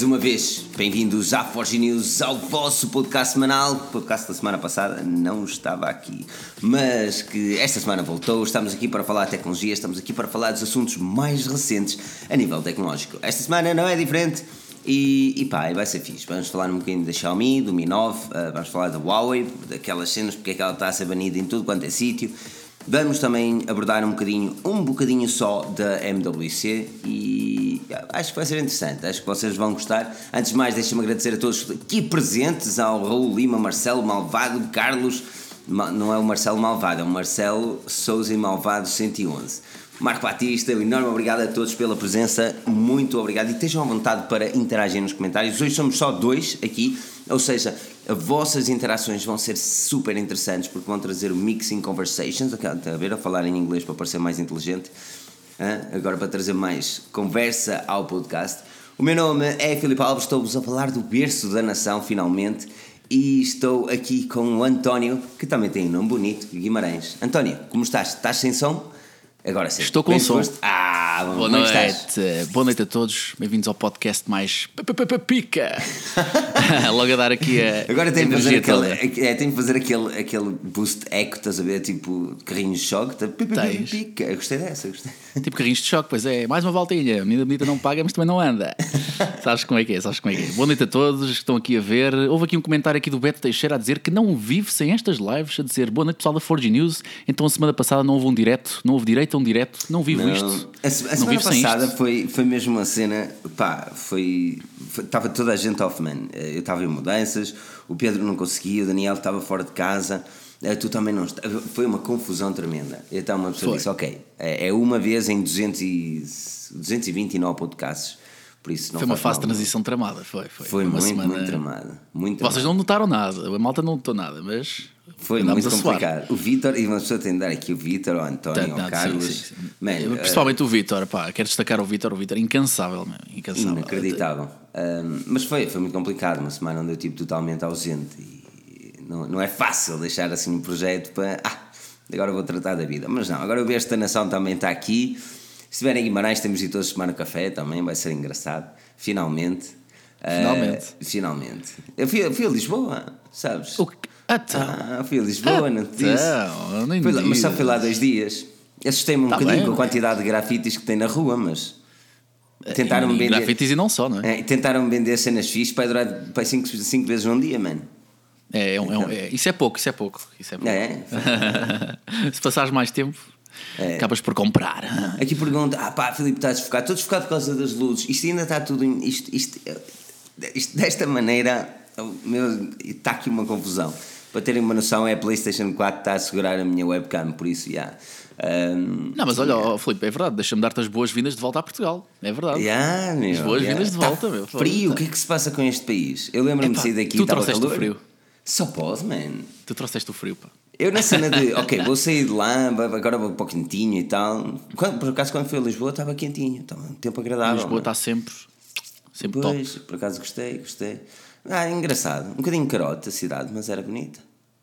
mais uma vez, bem-vindos à Forge News, ao vosso podcast semanal. O podcast da semana passada não estava aqui, mas que esta semana voltou. Estamos aqui para falar de tecnologia, estamos aqui para falar dos assuntos mais recentes a nível tecnológico. Esta semana não é diferente e, e pá, vai ser fixe. Vamos falar um bocadinho da Xiaomi, do Mi 9, uh, vamos falar da Huawei, daquelas cenas, porque é que ela está a ser banida em tudo quanto é sítio. Vamos também abordar um bocadinho, um bocadinho só da MWC e acho que vai ser interessante, acho que vocês vão gostar. Antes de mais, deixem-me agradecer a todos aqui presentes, ao Raul Lima, Marcelo Malvado, Carlos, não é o Marcelo Malvado, é o Marcelo Souza e Malvado 111. Marco Batista, um enorme obrigado a todos pela presença, muito obrigado e estejam à vontade para interagir nos comentários. Hoje somos só dois aqui, ou seja, as vossas interações vão ser super interessantes porque vão trazer o Mixing Conversations, está a ver a falar em inglês para parecer mais inteligente, agora para trazer mais conversa ao podcast. O meu nome é Filipe Alves, estou-vos a falar do berço da nação, finalmente, e estou aqui com o António, que também tem um nome bonito, Guimarães. António, como estás? Estás sem som? Agora sim. Estou com Bem som. Ah, Boa é que noite. estás? Boa noite a todos. Bem-vindos ao podcast mais pica. Logo a dar aqui a Agora tenho que fazer aquele, é, que fazer aquele, aquele boost eco, estás a ver? Tipo carrinhos de choque. Tá, pica. Eu gostei dessa, eu gostei. Tipo carrinhos de choque, pois é. Mais uma voltinha. A menina bonita não paga, mas também não anda. Sabes como é que é? Sabes como é que é? Boa noite a todos que estão aqui a ver. Houve aqui um comentário aqui do Beto Teixeira a dizer que não vive sem estas lives, a dizer boa noite pessoal da Forge News. Então a semana passada não houve um direto, não houve direito a um direto, não vivo Não, isto. A, se- a semana passada foi, foi mesmo uma cena, pá, foi. Estava toda a gente off, man. Eh, Eu estava em mudanças, o Pedro não conseguia, o Daniel estava fora de casa, eh, tu também não Foi uma confusão tremenda. Então uma pessoa Foi. disse: Ok, é é uma vez em 200 e, 229 podcasts, por isso Foi uma fase de transição tramada, foi. Foi, Foi uma muito, semana... muito tramado. Muito Vocês tramado. não notaram nada, a malta não notou nada, mas Foi muito complicado. O Vitor, e uma pessoa tem de dar aqui o Vitor, o António, o Carlos. sim, sim, sim. Man, Eu, eh, Principalmente o Vitor, pá, quero destacar o Vitor, o Vitor incansável, meu, incansável. Inacreditável. Um, mas foi, foi muito complicado. Uma semana onde eu estive totalmente ausente e não, não é fácil deixar assim um projeto para. Ah, agora vou tratar da vida. Mas não, agora o Besta Nação também está aqui. Se estiverem em Guimarães, temos de ir todos tomar um café também, vai ser engraçado. Finalmente. Uh, Finalmente. finalmente. Eu fui, eu fui a Lisboa, sabes? O que- Então, Ah, fui a Lisboa, não te disse. então, eu nem Fui lá- mas só fui lá dois dias. Assustei-me um Tá bocadinho bem, com a quantidade de grafites que tem na rua, mas. Tentaram-me E vender. Grafites e não só, não é? É, tentaram vender cenas fixas para durar para cinco, cinco vezes num dia, mano. É, é um- é um- é- isso é pouco, isso é pouco. Isso é pouco. É. Se passares mais tempo, É. acabas por comprar. Aqui pergunta: ah pá, Filipe, estás desfocado. Estou desfocado por causa das luzes. Isto ainda está tudo. Isto, isto, isto- desta maneira, meu, está aqui uma confusão. Para terem uma noção, é a PlayStation 4 que está a segurar a minha webcam, por isso, já. Um, Não, mas olha, ó, Filipe, é verdade, deixa-me dar-te as boas-vindas de volta a Portugal. É verdade. Yeah, meu, As boas-vindas yeah. de volta, Tá meu. Frio, o que é que se passa com este país? Eu lembro-me de sair daqui tu estava trouxeste o calor. frio. Só pode, man. Tu trouxeste o frio, pá. Eu na cena de, ok, vou sair de lá, agora vou para o quentinho e tal. Quando, por acaso, quando fui a Lisboa, estava quentinho, estava um tempo agradável. Lisboa mano. está sempre, sempre top. Pois, por acaso gostei, gostei. Ah, engraçado. Um bocadinho carote a cidade, mas era bonita.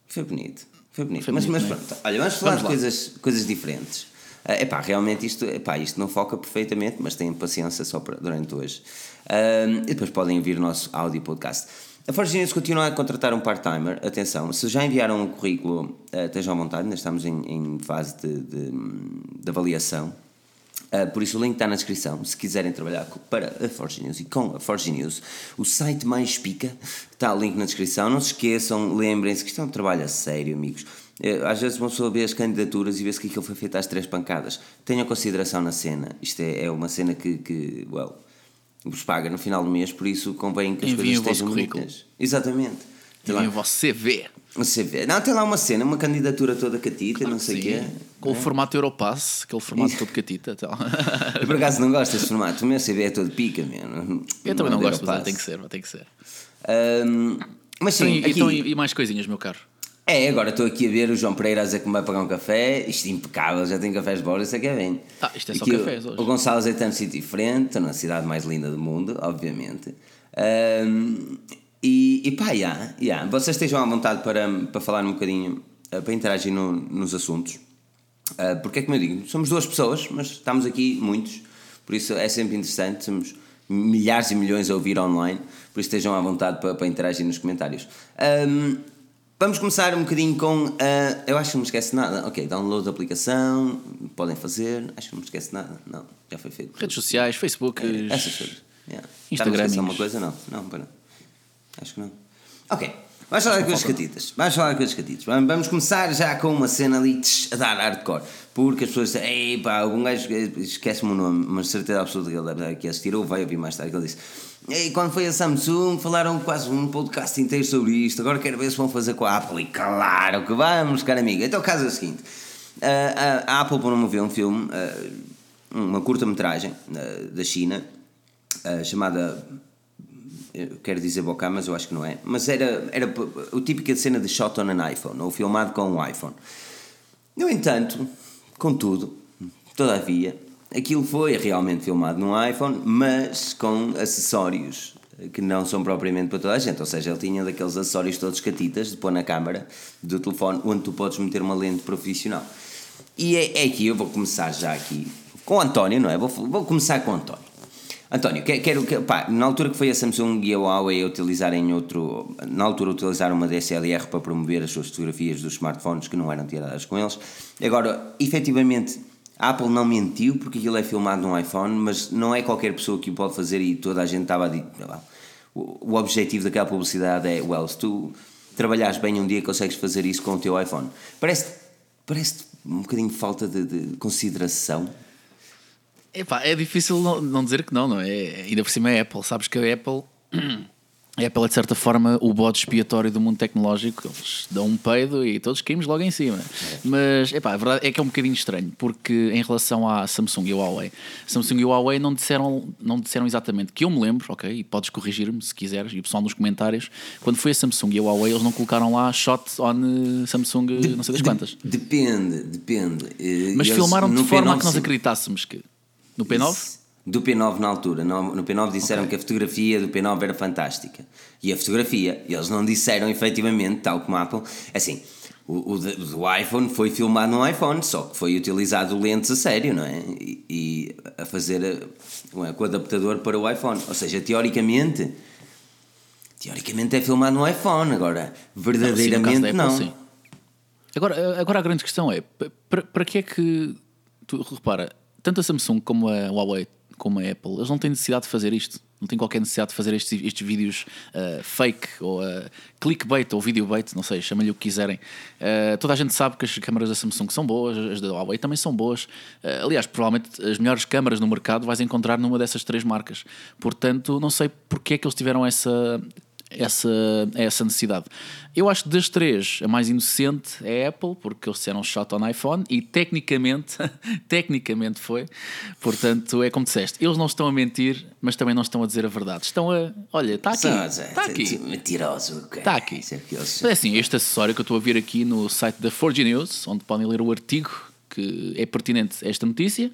Foi bonito. Foi bonito. Foi mas, bonito, mas não é? pronto, olha, vamos falar Vamos de coisas, coisas diferentes. É epá, realmente isto, epá, isto não foca perfeitamente, mas tenham paciência só para, durante hoje. Ahm, e depois podem ouvir o nosso áudio podcast. A Forge News continua a contratar um part-timer. Atenção, se já enviaram um currículo, estejam à vontade, ainda estamos em, em fase de, de, de avaliação. Uh, por isso o link está na descrição. Se quiserem trabalhar para a Forge News e com a Forge News, o site mais pica está o link na descrição. Não se esqueçam, lembrem-se que isto é um trabalho a sério, amigos. Eh, Às vezes uma pessoa vê as candidaturas e vê-se que aquilo foi feito às três pancadas. Tenham consideração na cena. Isto é, é uma cena que, que well, vos paga no final do mês, por isso convém que as Enviem coisas o estejam bonitas. Exatamente. Tem lá, E o vosso CV. um CV. Não, tem lá uma cena, uma candidatura toda catita, não sei o quê. Com o formato Europass, aquele formato todo catita. Tal. Eu por acaso não gosto desse formato. O meu CV é todo pica, mesmo. Eu também não é gosto, mas tem que ser, tem que ser. Ahm, mas Então, sim, e, aqui, então, e mais coisinhas, meu caro? É, agora estou aqui a ver o João Pereira a dizer que me vai pagar um café. Isto é impecável, já tem cafés de bordo, isso é que é bem. Ah, isto é só Aqui cafés hoje. O Gonçalo num sítio diferente, está na cidade mais linda do mundo, obviamente. Ahm, e, e pá, já, já. vocês estejam à vontade para, para falar um bocadinho, eh, para interagir no- nos assuntos. Ah, porque é como eu digo, somos duas pessoas, mas estamos aqui muitos, por isso é sempre interessante. Somos milhares e milhões a ouvir online, por isso estejam à vontade para, para interagir nos comentários. Um, vamos começar um bocadinho com. Uh, eu acho que não me esquece nada. Ok, download da aplicação, podem fazer. Acho que não me esquece nada. Não, já foi feito. Redes sociais, Facebook. É, essas coisas. Yeah. Instagram. Está uma coisa? Não, não, para. Acho que não. Ok. Vamos falar de coisas catitas. Vamos falar de coisas catitas. Vamos começar já com uma cena ali tch, a dar hardcore. Porque as pessoas dizem, ei pá, um gajo esquece-me o nome, mas certeza absoluta que ele deve aqui assistir, ou vai ouvir mais tarde, que ele disse. E quando foi a Samsung, falaram quase um podcast inteiro sobre isto. Agora quero ver se vão fazer com a Apple. E claro que vamos, cara amigo. Então o caso é o seguinte: a, a Apple promoveu um filme, uma curta-metragem da China, chamada eu quero dizer boca, mas eu acho que não é. Mas era, era o típico de cena de shot on an iPhone, ou filmado com um iPhone. No entanto, contudo, todavia, aquilo foi realmente filmado num iPhone, mas com acessórios que não são propriamente para toda a gente. Ou seja, ele tinha daqueles acessórios todos catitas de pôr na câmara do telefone, onde tu podes meter uma lente profissional. E é, é aqui, eu vou começar já aqui com o António, não é? Vou, vou começar com o António. António, quero que, pá, na altura que foi a Samsung e a Huawei a utilizarem outro, na altura utilizaram uma DSLR para promover as suas fotografias dos smartphones que não eram tiradas com eles. Agora, efetivamente, a Apple não mentiu porque aquilo é filmado num iPhone, mas não é qualquer pessoa que o pode fazer e toda a gente estava a dizer. O, objetivo daquela publicidade é, well, se tu trabalhares bem um dia consegues fazer isso com o teu iPhone. Parece, parece um bocadinho falta de, de consideração Epá, é difícil não, não, dizer que não, não é? Ainda por cima é Apple. Sabes que a Apple. A Apple é de certa forma o bode expiatório do mundo tecnológico. Eles dão um peido e todos caímos logo em cima. É. Mas epá, a verdade é que é um bocadinho estranho, porque em relação à Samsung e Huawei, Samsung e Huawei não disseram, não disseram exatamente que eu me lembro, ok? E podes corrigir-me se quiseres, e o pessoal nos comentários, quando foi a Samsung e a Huawei, eles não colocaram lá shot on eh, Samsung, de, não sei das quantas. Depende, depende. Mas eles, filmaram de forma a que nós acreditássemos que. No P9? Do P9 na altura. No, no P9 disseram okay. que a fotografia do P9 era fantástica. E a fotografia, eles não disseram efetivamente, tal como a Apple. Assim, o, o, do iPhone foi filmado no iPhone, só que foi utilizado lentes a sério, não é? E, e a fazer a, com o adaptador para o iPhone. Ou seja, teoricamente. Teoricamente é filmado no iPhone, agora verdadeiramente não. não. Apple, agora, agora a grande questão é: para, para que é que. Tu, repara, tanto a Samsung como a Huawei, como a Apple, eles não têm necessidade de fazer isto. Não têm qualquer necessidade de fazer estes, estes vídeos uh, fake ou uh, clickbait ou videobait, não sei, chamem-lhe o que quiserem. Uh, toda a gente sabe que as câmaras da Samsung são boas, as da Huawei também são boas. aliás, provavelmente as melhores câmaras no mercado vais encontrar numa dessas três marcas. Portanto, não sei porque é que eles tiveram essa, essa, essa necessidade. Eu acho que das três, a mais inocente é a Apple, porque eles disseram shot on iPhone e tecnicamente, tecnicamente foi. Portanto, é como disseste, eles não estão a mentir, mas também não estão a dizer a verdade. Estão a. Olha, está aqui. Está aqui. Mentiroso. Está aqui. Mas é assim, este acessório que eu estou a ver aqui no site da Forge News, onde podem ler o artigo que é pertinente esta notícia.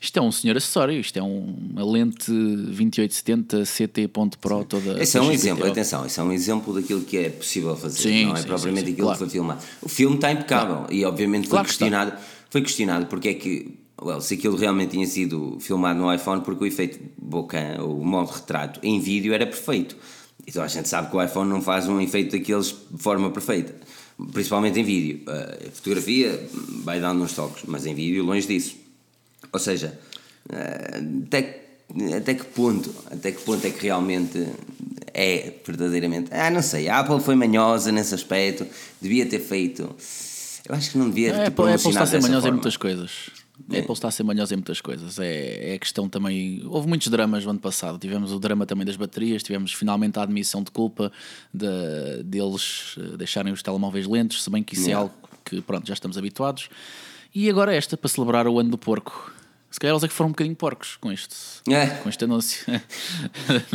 Isto é um senhor acessório, isto é um, uma lente 2870 CT.pro toda. Esse é um exemplo, atenção, esse é um exemplo daquilo que é possível fazer, sim, não é sim, propriamente sim, aquilo claro. que foi filmado. O filme está impecável claro. e obviamente foi claro questionado, foi questionado porque é que well, se aquilo realmente tinha sido filmado no iPhone, porque o efeito boca, o modo retrato em vídeo era perfeito. Então a gente sabe que o iPhone não faz um efeito daqueles de forma perfeita principalmente em vídeo. A fotografia vai dando uns toques, mas em vídeo longe disso. Ou seja, até, até que ponto, até que ponto é que realmente é verdadeiramente. Ah, não sei, a Apple foi manhosa nesse aspecto, devia ter feito. Eu acho que não devia ter é, Apple, Apple está a ser manhosa em muitas coisas. A Apple está a ser manhosa em muitas coisas. É, é a questão também. Houve muitos dramas no ano passado. Tivemos o drama também das baterias, tivemos finalmente a admissão de culpa de, deles eh, deixarem os telemóveis lentos, se bem que isso é algo que pronto, já estamos habituados. E agora esta, para celebrar o ano do porco. Se calhar eles é que foram um bocadinho porcos com este, é. com este anúncio.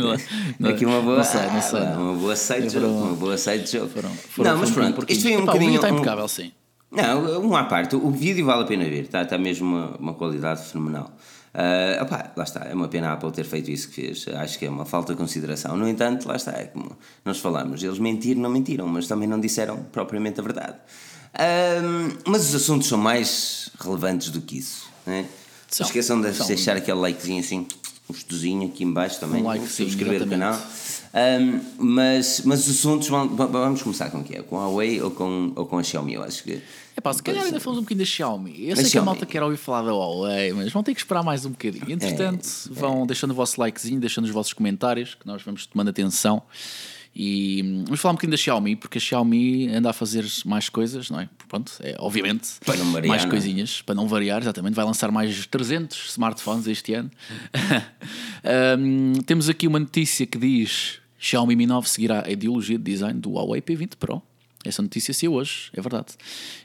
não, Aqui uma boa, não sei, não sei, uma boa side joke. Uma boa side joke. Foram, foram, não, mas pronto, isto foi um Epá, bocadinho. está impecável, sim. Não, um à parte, o vídeo vale a pena ver, está, está mesmo uma, uma qualidade fenomenal. Uh, opá, lá está, é uma pena a Apple ter feito isso que fez, acho que é uma falta de consideração. No entanto, lá está, é como nós falamos, eles mentiram, não mentiram, mas também não disseram propriamente a verdade. Uh, mas os assuntos são mais relevantes do que isso, né? São, Esqueçam de deixar aquele likezinho assim um estudozinho aqui em baixo também, Um like, sim, subscrever o canal. Um, mas, mas os assuntos vão, va- vamos começar com o que é? Com a Huawei ou com, ou com a Xiaomi? Eu acho que. É pá, se calhar ainda falamos um bocadinho da Xiaomi. Eu sei que a Xiaomi. malta quer ouvir falar da Huawei, mas vão ter que esperar mais um bocadinho. Entretanto, vão deixando o vosso likezinho, deixando os vossos comentários, que nós vamos tomando atenção. E hum, vamos falar um bocadinho da Xiaomi, porque a Xiaomi anda a fazer mais coisas, não é? Pronto, é, obviamente, Para não variar, mais é? coisinhas, para não variar, exatamente. Vai lançar mais 300 smartphones este ano. Hum, temos aqui uma notícia que diz: Xiaomi Mi 9 seguirá a ideologia de design do Huawei P20 Pro. Essa notícia saiu hoje, é verdade.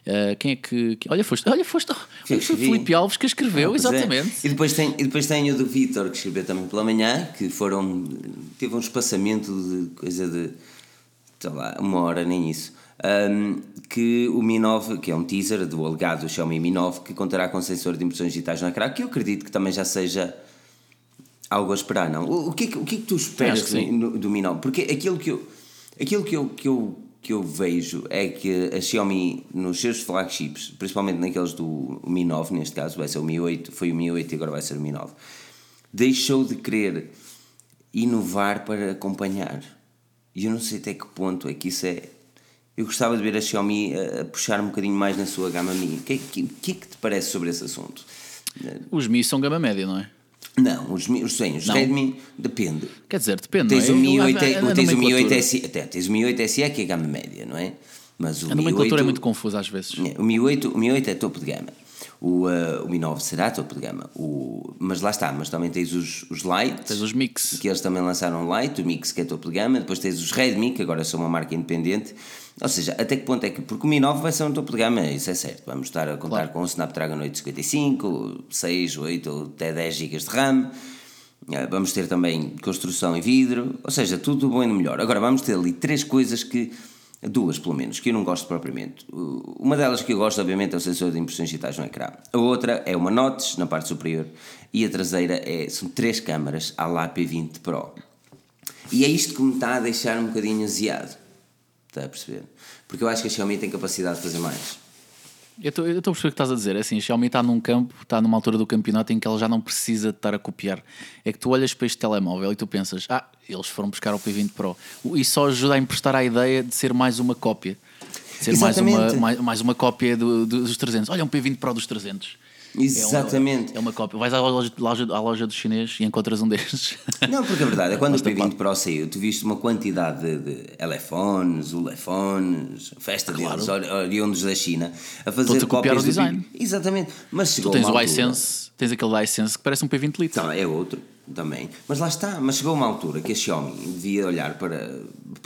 Uh, quem é que. que- Olha, foste. Olha, foste. Fui Foi. Felipe Alves que escreveu, Pois é. exatamente. E, depois tem, e depois tem o do Vitor, que escreveu também pela manhã, que foram. teve um espaçamento de coisa de. sei lá, uma hora, nem isso. Um, que o Mi 9, que é um teaser do alegado Xiaomi Mi 9, que contará com sensor de impressões digitais no ecrã, que eu acredito que também já seja algo a esperar, não? O, o que, é que, o que é que tu esperas do, do Mi 9? Porque aquilo que eu, aquilo que eu, que, eu, que eu vejo é que a Xiaomi, nos seus flagships, principalmente naqueles do Mi 9, neste caso, vai ser o Mi 8, foi o Mi 8 e agora vai ser o Mi 9, deixou de querer inovar para acompanhar. E eu não sei até que ponto é que isso é. Eu gostava de ver a Xiaomi a, a puxar um bocadinho mais na sua gama Mi. O que, é que, que é que te parece sobre esse assunto? Os Mi são gama média, não é? Não, os, os, sim, os Não. Redmi depende. Quer dizer, depende. Tens o é? Mi Eu- 8, a- a- a tens o Mi 8 nomenclatura- SE, até, tens o Mi 8 SE que é gama média, não é? Mas o A Mi nomenclatura 8, é muito confusa às vezes. É, O Mi 8, o Mi 8 é topo de gama. O, uh, o Mi 9 será topo de gama. O, mas lá está, mas também tens os, os Lite, Tens os Mix. que eles também lançaram Lite, o Mix que é topo de gama, depois tens os Redmi, que agora são uma marca independente. Ou seja, até que ponto é que. Porque o Mi 9 vai ser um topo de gama, isso é certo. Vamos estar a contar Claro. com o Snapdragon 855, 6, 8 ou até 10 GB de RAM. Eh, Vamos ter também construção em vidro, ou seja, tudo bom e melhor. Agora vamos ter ali três coisas que, duas pelo menos, que eu não gosto propriamente. Uma delas que eu gosto, obviamente, é o sensor de impressões digitais no ecrã. A outra é uma notch na parte superior e a traseira é, são três câmaras à lá P20 Pro. E é isto que me está a deixar um bocadinho aziado. Está a perceber? Porque eu acho que a Xiaomi tem capacidade de fazer mais. Eu estou a perceber o que estás a dizer. É assim, a Xiaomi está num campo, está numa altura do campeonato em que ela já não precisa de estar a copiar. É que tu olhas para este telemóvel e tu pensas, ah, eles foram buscar o P20 Pro. E só ajuda a emprestar a ideia de ser mais uma cópia. De ser mais uma, mais, mais uma cópia do- do- dos 300. Olha, um P20 Pro dos 300. Exatamente. É uma, é uma cópia. Vais à loja, loja, à loja do chinês e encontras um destes. Não, porque a verdade é quando o Basta P20 Pro saiu, tu viste uma quantidade de, de elefones, ulefones, festa deles, ori- oriundos da China, a fazer a copiar cópias o do design. Exatamente. Mas tu chegou tens uma o iSense, tens aquele iSense que parece um P20 litro. Então, é outro também. Mas lá está. Mas chegou uma altura que a Xiaomi devia olhar para,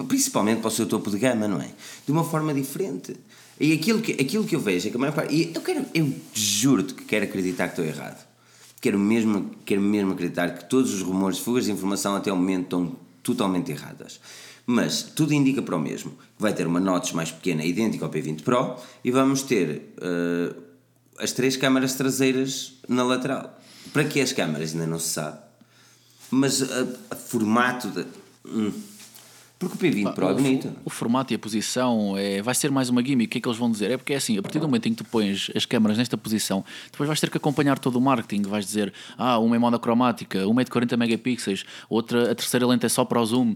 principalmente para o seu topo de gama, não é? De uma forma diferente. E aquilo que, aquilo que eu vejo é que a maior parte. E eu, quero, eu juro-te que quero acreditar que estou errado. Quero mesmo, quero mesmo acreditar que todos os rumores, fugas de informação até o momento estão totalmente erradas. Mas tudo indica para o mesmo. Vai ter uma notch mais pequena, idêntica ao P20 Pro, e vamos ter eh, as três câmaras traseiras na lateral. Para que as câmaras ainda não se sabe. Mas a, formato de. hum. Porque o P20 Pro é o, bonito. o formato e a posição é, vai ser mais uma gimmick. O que é que eles vão dizer? É porque é assim, a partir do momento em que tu pões as câmaras nesta posição, depois vais ter que acompanhar todo o marketing. Vais dizer, ah, uma é monocromática, uma é de 40 megapixels, outra, a terceira lente é só para o zoom.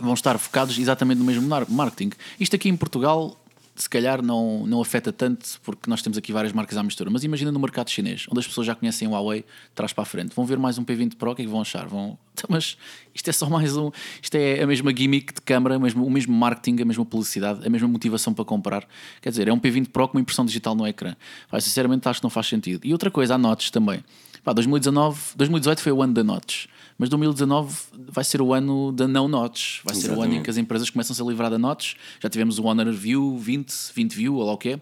Vão estar focados exatamente no mesmo mar- marketing. Isto aqui em Portugal, se calhar não, não afeta tanto, porque nós temos aqui várias marcas à mistura. Mas imagina no mercado chinês, onde as pessoas já conhecem o Huawei, trás para a frente. Vão ver mais um P20 Pro, o que é que vão achar? Vão... Então, Mas isto é só mais um. Isto é a mesma gimmick de câmara, o mesmo, marketing, a mesma publicidade, a mesma motivação para comprar. Quer dizer, é um P20 Pro com uma impressão digital no ecrã. Pá, sinceramente, acho que não faz sentido. E outra coisa, há notes também. Pá, 2019, 2018 foi o ano da notes. Mas 2019 vai ser o ano da não notes. Vai ser o ano em Exatamente. que as empresas começam-se a livrar da notes. Já tivemos o Honor View 20, 20 View, ou lá o é.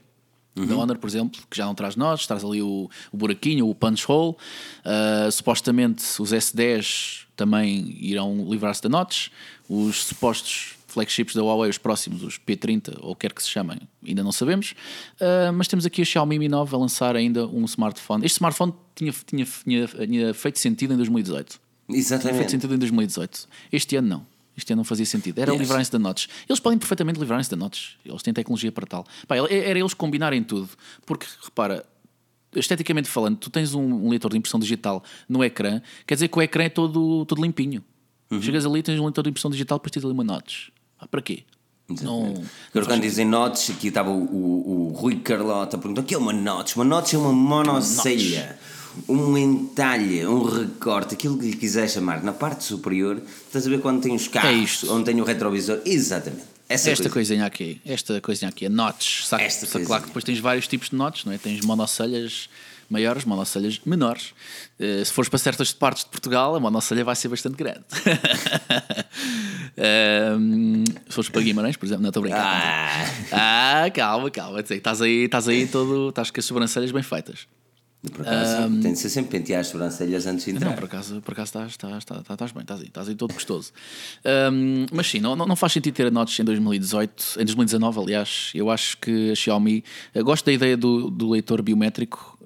Da Honor, por exemplo, que já não traz notes, traz ali o, o buraquinho, o punch hole. Uh, supostamente os S10 também irão livrar-se da notes. Os supostos flagships da Huawei, os próximos, os P30 ou quer que se chamem, ainda não sabemos. Uh, mas temos aqui a Xiaomi Mi 9 a lançar ainda um smartphone. Este smartphone tinha, tinha, tinha, tinha feito sentido em 2018. Tinha feito Exatamente. sentido em 2018. Este ano não. Este ano não fazia sentido. Era Yes. livrarem-se da notes. Eles podem perfeitamente livrarem-se da notes. Eles têm tecnologia para tal. Pá, era eles combinarem tudo. Porque, repara, esteticamente falando, tu tens um, leitor de impressão digital no ecrã, quer dizer que o ecrã é todo, todo limpinho. Uhum. Chegas ali, tens um leitor de impressão digital, depois tens ali uma notes. Ah, para quê? Não, Agora, quando dizem notes, aqui estava o, o, o Rui Carlota perguntou: o que é uma notes? Uma notes é uma monocelha, um entalhe, um recorte, aquilo que lhe quiser chamar. Na parte superior, estás a ver quando tem os carros, É isto. onde tem o retrovisor? Exatamente. Essa esta coisa. coisinha aqui, esta coisinha aqui, a notch. Sabe, Esta claro coisinha. que depois tens vários tipos de notch, não é? Tens monocelhas maiores, monocelhas menores. Eh, se fores para certas partes de Portugal, a monocelha vai ser bastante grande. Se fores para Guimarães, por exemplo, não estou a brincar. Ah, Ah, calma, calma. Estás aí, estás aí todo. Estás com as sobrancelhas bem feitas. Por acaso, tem de ser sempre pentear as sobrancelhas antes de entrar. Não, por acaso, por acaso estás, estás, estás, estás bem, estás aí, estás aí todo gostoso. Ahm, mas sim, não, não faz sentido ter a Notch em 2018, em 2019, aliás. Eu acho que a Xiaomi. eu gosto da ideia do, do leitor biométrico,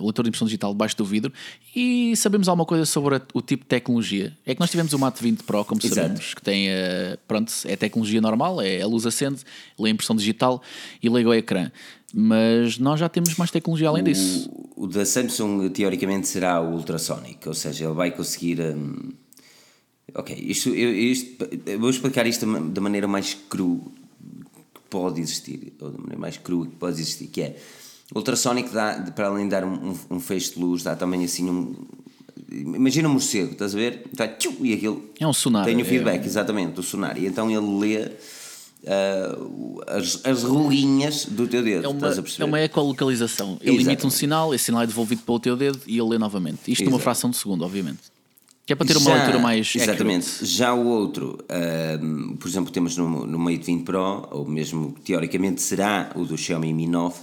o leitor de impressão digital debaixo do vidro. E sabemos alguma coisa sobre a- o tipo de tecnologia. É que nós tivemos o Mate 20 Pro, como Exato. sabemos, que tem. eh, pronto, é tecnologia normal, é a luz acende, lê a impressão digital e liga o ecrã. Mas nós já temos mais tecnologia além disso. O, o da Samsung teoricamente será o ultrasonic, ou seja, ele vai conseguir. hum, ok, isto, eu, isto- eu vou explicar isto da ma- da maneira mais cru que pode existir, ou da maneira mais crua que pode existir, que é o ultrasonic dá, para além de dar um, um, um feixe de luz, dá também assim um. Imagina um morcego, estás a ver? Tchiu, e aquilo É um sonar, Tem o é- feedback, exatamente, do sonar. E então ele lê ah, as, as do teu dedo, É uma, estás a é perceber? uma ecolocalização. Ele emite um sinal, esse sinal é devolvido pelo teu dedo e ele lê novamente. Isto numa Exato. fração de segundo, obviamente. Que é para ter uma Já- leitura mais. Exatamente. accurate. Já o outro, ahm, por exemplo, temos no, no Mate 20 Pro, ou mesmo teoricamente será o do Xiaomi Mi 9,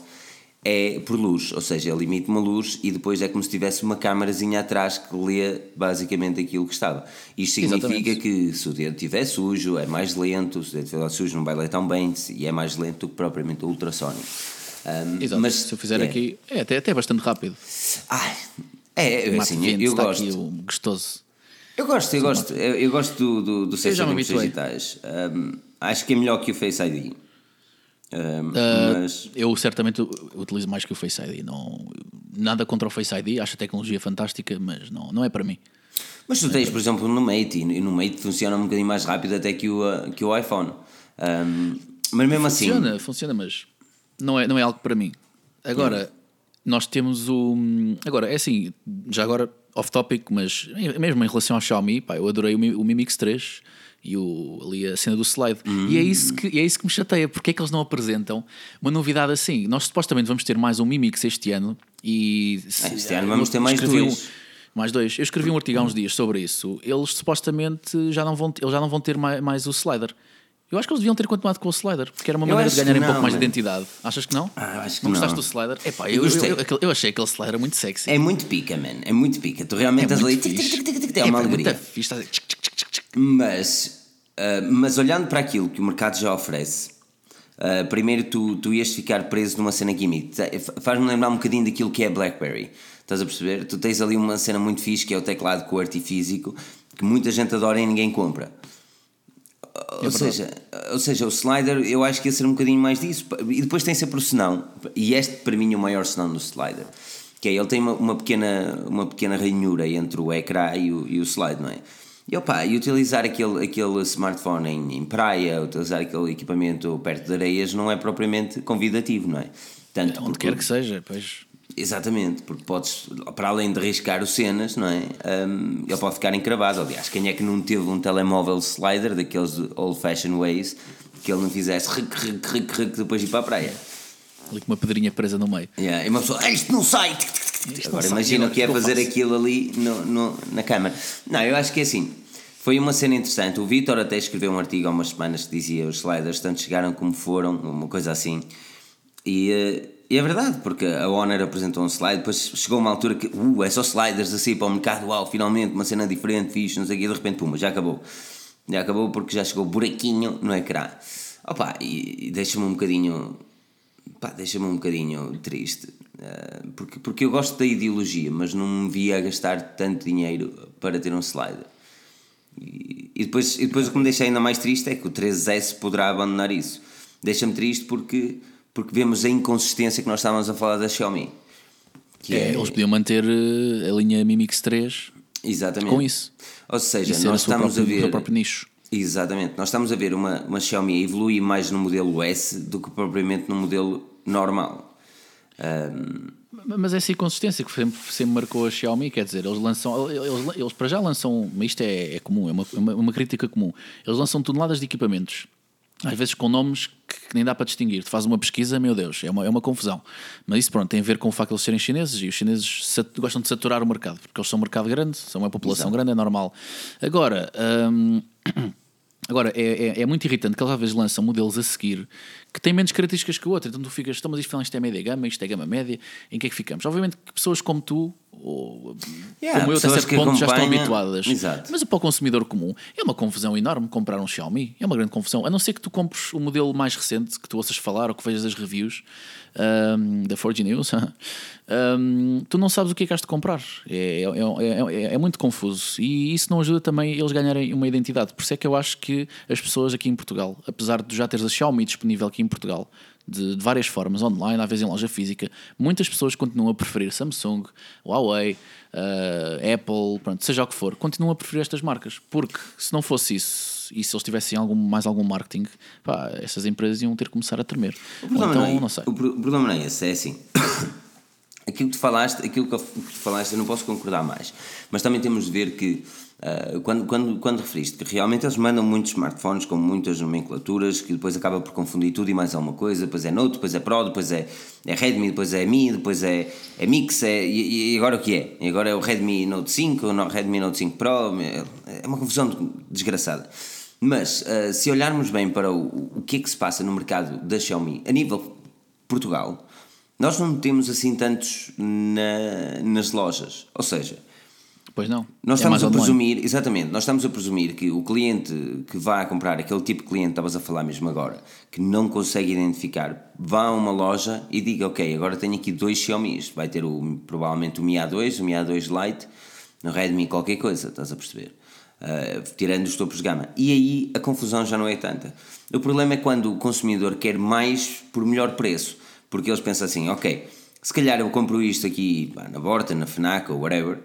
é por luz, ou seja, ele emite uma luz e depois é como se tivesse uma câmarazinha atrás que lê basicamente aquilo que estava. Isto significa Exatamente. que se o dedo estiver sujo é mais lento, se o dedo estiver sujo não vai ler tão bem e é mais lento do que propriamente o ultrassónico. Ahm, Exato. mas Se eu fizer é. aqui. É até, até bastante rápido. Ai, é, é, Mate assim, 20, eu está gosto. aqui o gostoso. Eu gosto, eu gosto, eu, eu gosto do, do, do sensor de digitais. Um, acho que é melhor que o Face ID. Ah, mas Eu certamente utilizo mais que o Face ID. Não, nada contra o Face ID, acho a tecnologia fantástica, mas não, não é para mim. mas tu tens, por exemplo, no Mate, e no Mate funciona um bocadinho mais rápido até que o, uh, que o iPhone. Um, mas mesmo assim, Funciona, funciona, mas não é, não é algo para mim. Agora, nós temos o. Agora, é assim, já agora off-topic, mas mesmo em relação ao Xiaomi, pá, eu adorei o Mi, o Mi Mix 3 e o, ali a cena do slide. E é isso, que, e é isso que me chateia. Porque é que eles não apresentam uma novidade assim? Nós supostamente vamos ter mais um Mi Mix este ano e. Ah, este ano vamos ter mais escrevi um- dois. mais dois. Eu escrevi um artigo há uns dias sobre isso. Eles supostamente já não vão, eles já não vão ter mais, mais o slider. Eu acho que eles deviam ter continuado com o slider, porque era uma maneira de ganharem um pouco mais de identidade. Achas que não? Ah, acho que não gostaste do slider? Epá, Eu eu, eu, eu, eu achei aquele slider muito sexy. é muito pica, man. É muito pica. Tu realmente estás ali, é uma alegria. Mas, ah, mas olhando para aquilo que o mercado já oferece, ah, primeiro tu, tu ias ficar preso numa cena gimmick. Faz-me lembrar um bocadinho daquilo que é Blackberry. Estás a perceber? Tu tens ali uma cena muito fixe que é o teclado QWERTY físico, que muita gente adora e ninguém compra. Ou, seja, ou seja, o slider eu acho que ia ser um bocadinho mais disso. E depois tem sempre o senão, e este para mim é o maior senão do slider, que é ele tem uma, uma pequena, uma pequena ranhura entre o ecrã e o, e o slide, não é? E opa, e utilizar aquele, aquele smartphone em, em praia, utilizar aquele equipamento perto de areias não é propriamente convidativo, não é? Tanto Onde porque- quer que seja, pois. Exatamente, porque podes, para além de riscar os cenas, não é? Um, ele pode ficar encravado. Aliás, quem é que não teve um telemóvel slider daqueles old fashioned ways que ele não fizesse ric, ric, ric, ric depois de ir para a praia? Ali com uma pedrinha presa no meio. Yeah. E uma pessoa, "Ah, isto não sai! Tic, tic, tic, tic." Isto Agora não imagina o que é o fazer faço? aquilo ali no, no- na câmara. Não, eu acho que é assim. Foi uma cena interessante. O Vitor até escreveu um artigo há umas semanas que dizia os sliders tanto chegaram como foram, uma coisa assim. E, eh, e é verdade, porque a Honor apresentou um slide, depois chegou uma altura que, uh, é só sliders assim para o mercado, uau, finalmente uma cena diferente, fixe, não sei o quê, e de repente, puma, já acabou. Já acabou porque já chegou buraquinho no ecrã. Opa, e, e deixa-me um bocadinho, pá, deixa-me um bocadinho triste, eh, porque, porque eu gosto da ideologia, mas não me via a gastar tanto dinheiro para ter um slider. E, e depois, e depois o que me deixa ainda mais triste é que o 13S poderá abandonar isso. Deixa-me triste porque, porque vemos a inconsistência que nós estávamos a falar da Xiaomi. Que É, é, Eles podiam manter eh, a linha Mi Mix 3 exatamente. com isso. Ou seja, ser nós estamos própria, a o ver. próprio nicho. Exatamente, nós estamos a ver uma, uma Xiaomi a evoluir mais no modelo S do que propriamente no modelo normal. Mas essa inconsistência que sempre, sempre marcou a Xiaomi, quer dizer, eles lançam, eles, eles para já lançam, mas isto é, é comum, é uma, uma, uma crítica comum. Eles lançam toneladas de equipamentos, às vezes com nomes que, nem dá para distinguir. Tu fazes uma pesquisa, meu Deus, é uma, é uma confusão. Mas isso, pronto, tem a ver com o facto de eles serem chineses e os chineses gostam de saturar o mercado, porque eles são um mercado grande, são uma população grande, é normal. Agora. hum, Agora, é, é, é muito irritante que eles às vezes lançam modelos a seguir que têm menos características que o outro. Então tu ficas, "Então, mas isto, isto é média gama, isto é gama média, em que é que ficamos? Obviamente que pessoas como tu, ou Yeah, como eu, até certo ponto, já estão habituadas. Exato. Mas para o consumidor comum é uma confusão enorme comprar um Xiaomi. É uma grande confusão. A não ser que tu compres o modelo mais recente, que tu ouças falar ou que vejas as reviews ahm, da 4G News, ahm, tu não sabes o que é que has de comprar. É, é, é, é- é muito confuso. E isso não ajuda também eles ganharem uma identidade. Por isso é que eu acho que as pessoas aqui em Portugal, apesar de já teres a Xiaomi disponível aqui em Portugal, de, de várias formas, online, às vezes em loja física, muitas pessoas continuam a preferir Samsung, Huawei, ah, Apple, pronto, seja o que for, continuam a preferir estas marcas. Porque se não fosse isso, e se eles tivessem algum, mais algum marketing, pá, essas empresas iam ter que começar a tremer. O problema, então, não, é, não sei. o pro- o problema não é esse, é assim. aquilo que tu falaste, aquilo que tu falaste, eu não posso concordar mais. Mas também temos de ver que ah, quando, quando, quando referiste que realmente eles mandam muitos smartphones com muitas nomenclaturas que depois acaba por confundir tudo e mais alguma coisa, depois é Note, depois é Pro, depois é, é Redmi, depois é Mi, depois é, é Mix, é, e, e agora o que é? E agora é o Redmi Note 5, o Redmi Note 5 Pro, é uma confusão desgraçada. Mas ah, se olharmos bem para o, o que é que se passa no mercado da Xiaomi a nível Portugal, nós não temos assim tantos na- nas lojas. Ou seja, Pois não. nós É estamos a online. presumir, exatamente, nós estamos a presumir que o cliente que vai comprar, aquele tipo de cliente que estavas a falar mesmo agora, que não consegue identificar, vá a uma loja e diga, ok, agora tenho aqui dois Xiaomi, vai ter o, provavelmente o Mi A2, o Mi A2 Lite, o Redmi qualquer coisa, estás a perceber? Uh, tirando os topos de gama. E aí a confusão já não é tanta. O problema é quando o consumidor quer mais por melhor preço, porque eles pensam assim, ok, se calhar eu compro isto aqui na Borta, na FNAC ou whatever,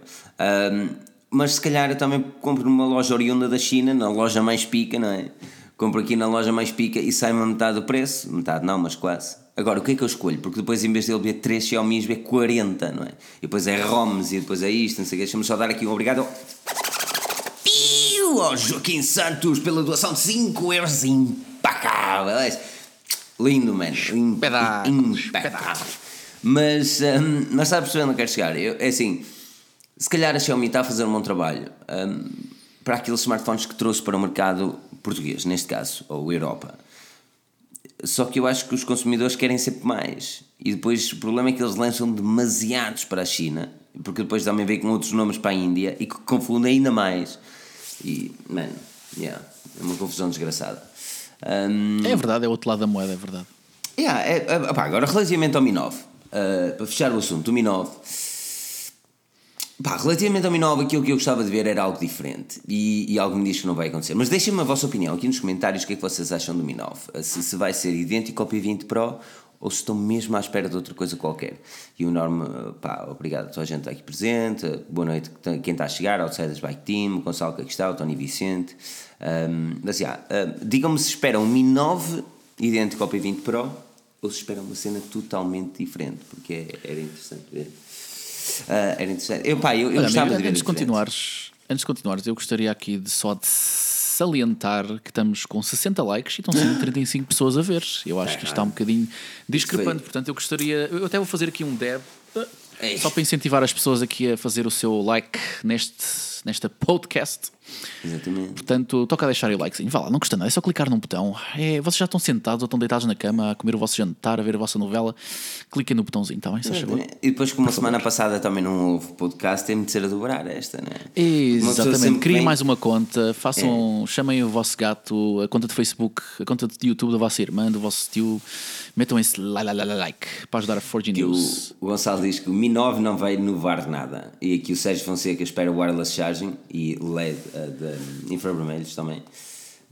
um, mas se calhar eu também compro numa loja oriunda da China, na loja mais pica, não é? Compro aqui na loja mais pica e sai-me metade do preço, metade não, mas quase. Agora, o que é que eu escolho? Porque depois, em vez de ele ver 3 Xiaomi, vê 40, não é? E depois é ROMs e depois é isto, não sei o que. Deixa-me só dar aqui um obrigado. Piu! Ao Joaquim Santos pela doação de 5 euros impecável. Lindo, mano. Impecável. Mas, hum, mas sabe percebendo onde eu quero chegar? Eu, é assim, se calhar a Xiaomi está a fazer um bom trabalho hum, para aqueles smartphones que trouxe para o mercado português, neste caso, ou Europa. Só que eu acho que os consumidores querem sempre mais. E depois o problema é que eles lançam demasiados para a China, porque depois também vem com outros nomes para a Índia e que confundem ainda mais. E, mano, yeah, é uma confusão desgraçada. Hum, É verdade, é o outro lado da moeda, é verdade. Yeah, é, é, agora relativamente ao Mi 9, uh, para fechar o assunto, o Mi 9, pá, relativamente ao Mi 9, aquilo que eu gostava de ver era algo diferente e, e algo me diz que não vai acontecer. Mas deixem-me a vossa opinião aqui nos comentários o que é que vocês acham do Mi 9. Uh, Se, se vai ser idêntico ao P20 Pro ou se estão mesmo à espera de outra coisa qualquer. E o Norme, uh, pá, obrigado a toda a gente está aqui presente, uh, boa noite a quem está a chegar, Outsiders Bike Team, o Gonçalo que aqui está, o Tony Vicente. Um, mas, yeah, uh, digam-me se esperam um Mi 9 idêntico ao P20 Pro ou se esperam uma cena totalmente diferente, porque é- era interessante ver. Ah, era interessante. Eu, pá, eu, eu Olha, gostava amigo, de ver antes de continuares, antes de continuares, eu gostaria aqui de só de salientar que estamos com 60 likes e estão 135 pessoas a ver. Eu acho que isto está um bocadinho discrepante, portanto eu gostaria, eu até vou fazer aqui um dab Ei. só para incentivar as pessoas aqui a fazer o seu like neste nesta podcast. Exatamente. Portanto, toca deixar o likezinho. Vá lá, não custa nada, é só clicar num botão. É, vocês já estão sentados ou estão deitados na cama a comer o vosso jantar, a ver a vossa novela. Cliquem no botãozinho, está bem? E depois, como a semana passada também não houve podcast, tem de ser a dobrar esta, não é? Exatamente, criem vem- mais uma conta, façam, chamem o vosso gato, a conta de Facebook, a conta de YouTube da vossa irmã, do vosso tio, metam esse li- li- li- li- like para ajudar a 4G Que o, News. o Gonçalo diz que o Mi 9 não vai inovar nada. E aqui o Sérgio Fonseca espera wireless charging e LED uh, de infravermelhos também.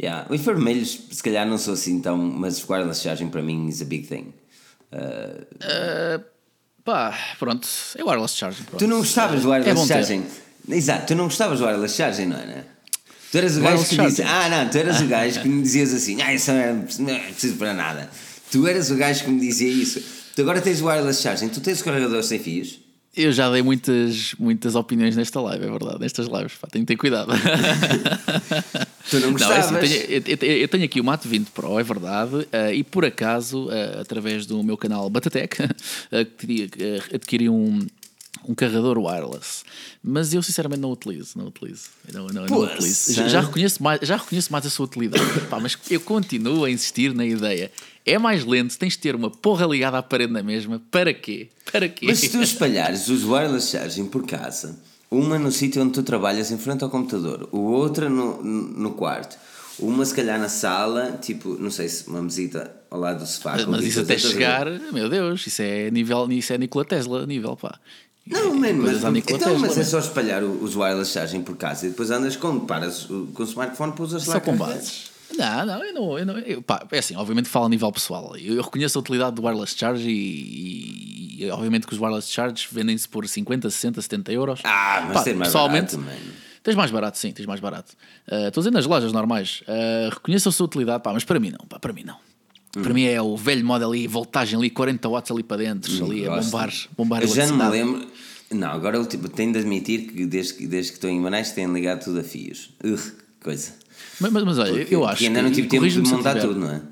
Yeah. O infravermelhos, se calhar, não sou assim tão. Mas wireless charging para mim is a big thing. Uh, Pá, pronto, é wireless charging. Pronto. Tu não gostavas do É wireless ter. charging? Exato, tu não gostavas do wireless charging, não era? Tu eras o gajo que charging. ah não, tu eras o gajo que me dizias assim, ah isso não é, não é preciso para nada. Tu eras o gajo que me dizia isso. Tu agora tens wireless charging, tu tens o carregador sem fios. Eu já dei muitas, muitas opiniões nesta live, é verdade. Nestas lives, pá, tenho que ter cuidado. Tu não Não, é gostavas. assim, tenho- eu, eu- eu tenho aqui o Mate 20 Pro, é verdade, eh, e por acaso, eh, através do meu canal Batatec, eh, adquiri, um, um carregador wireless. Mas eu sinceramente não utilizo, não utilizo. Eu Não, não, não utilizo. Já, já reconheço mais, já reconheço mais a sua utilidade, Pá, mas eu continuo a insistir na ideia. É mais lento, tens de ter uma porra ligada à parede na mesma. Para quê? Para quê? Mas se tu espalhares os wireless charging por casa, uma no sítio onde tu trabalhas em frente ao computador, o outra no, no quarto, uma se calhar na sala, tipo, não sei se uma mesita ao lado do sofá. com Mas isso até ver? chegar, meu Deus, isso é nível, isso é Nikola Tesla, nível, pá. Não, mano, Coisas mas, então, Tesla, mas é mano. só espalhar os wireless charging por casa e depois andas com, paras o- com o smartphone para usar Só com bases. Não, não, eu não. Eu não eu, pá, é assim, obviamente falo a nível pessoal. Eu, eu reconheço a utilidade do wireless charge e, e obviamente que os wireless charges vendem-se por 50, 60, 70 euros. Ah, mas Pá, tem mais pessoalmente, barato. Tens mais barato, sim, tens mais barato. Estou a dizer nas lojas normais. Ah, reconheço a sua utilidade, pá, mas para mim não, pá, para mim não. Hum. Para mim é o velho modo ali, voltagem ali, 40 watts ali para dentro, ali a Gosto. bombar, bombar Eu já não me lembro. Não, agora eu tipo, tenho de admitir que desde, que desde que estou em Manais têm ligado tudo a fios. Que coisa. Mas, mas, mas olha, Porque- eu acho porque ainda não tive tempo de corrige-me montar tiver- tudo, não é?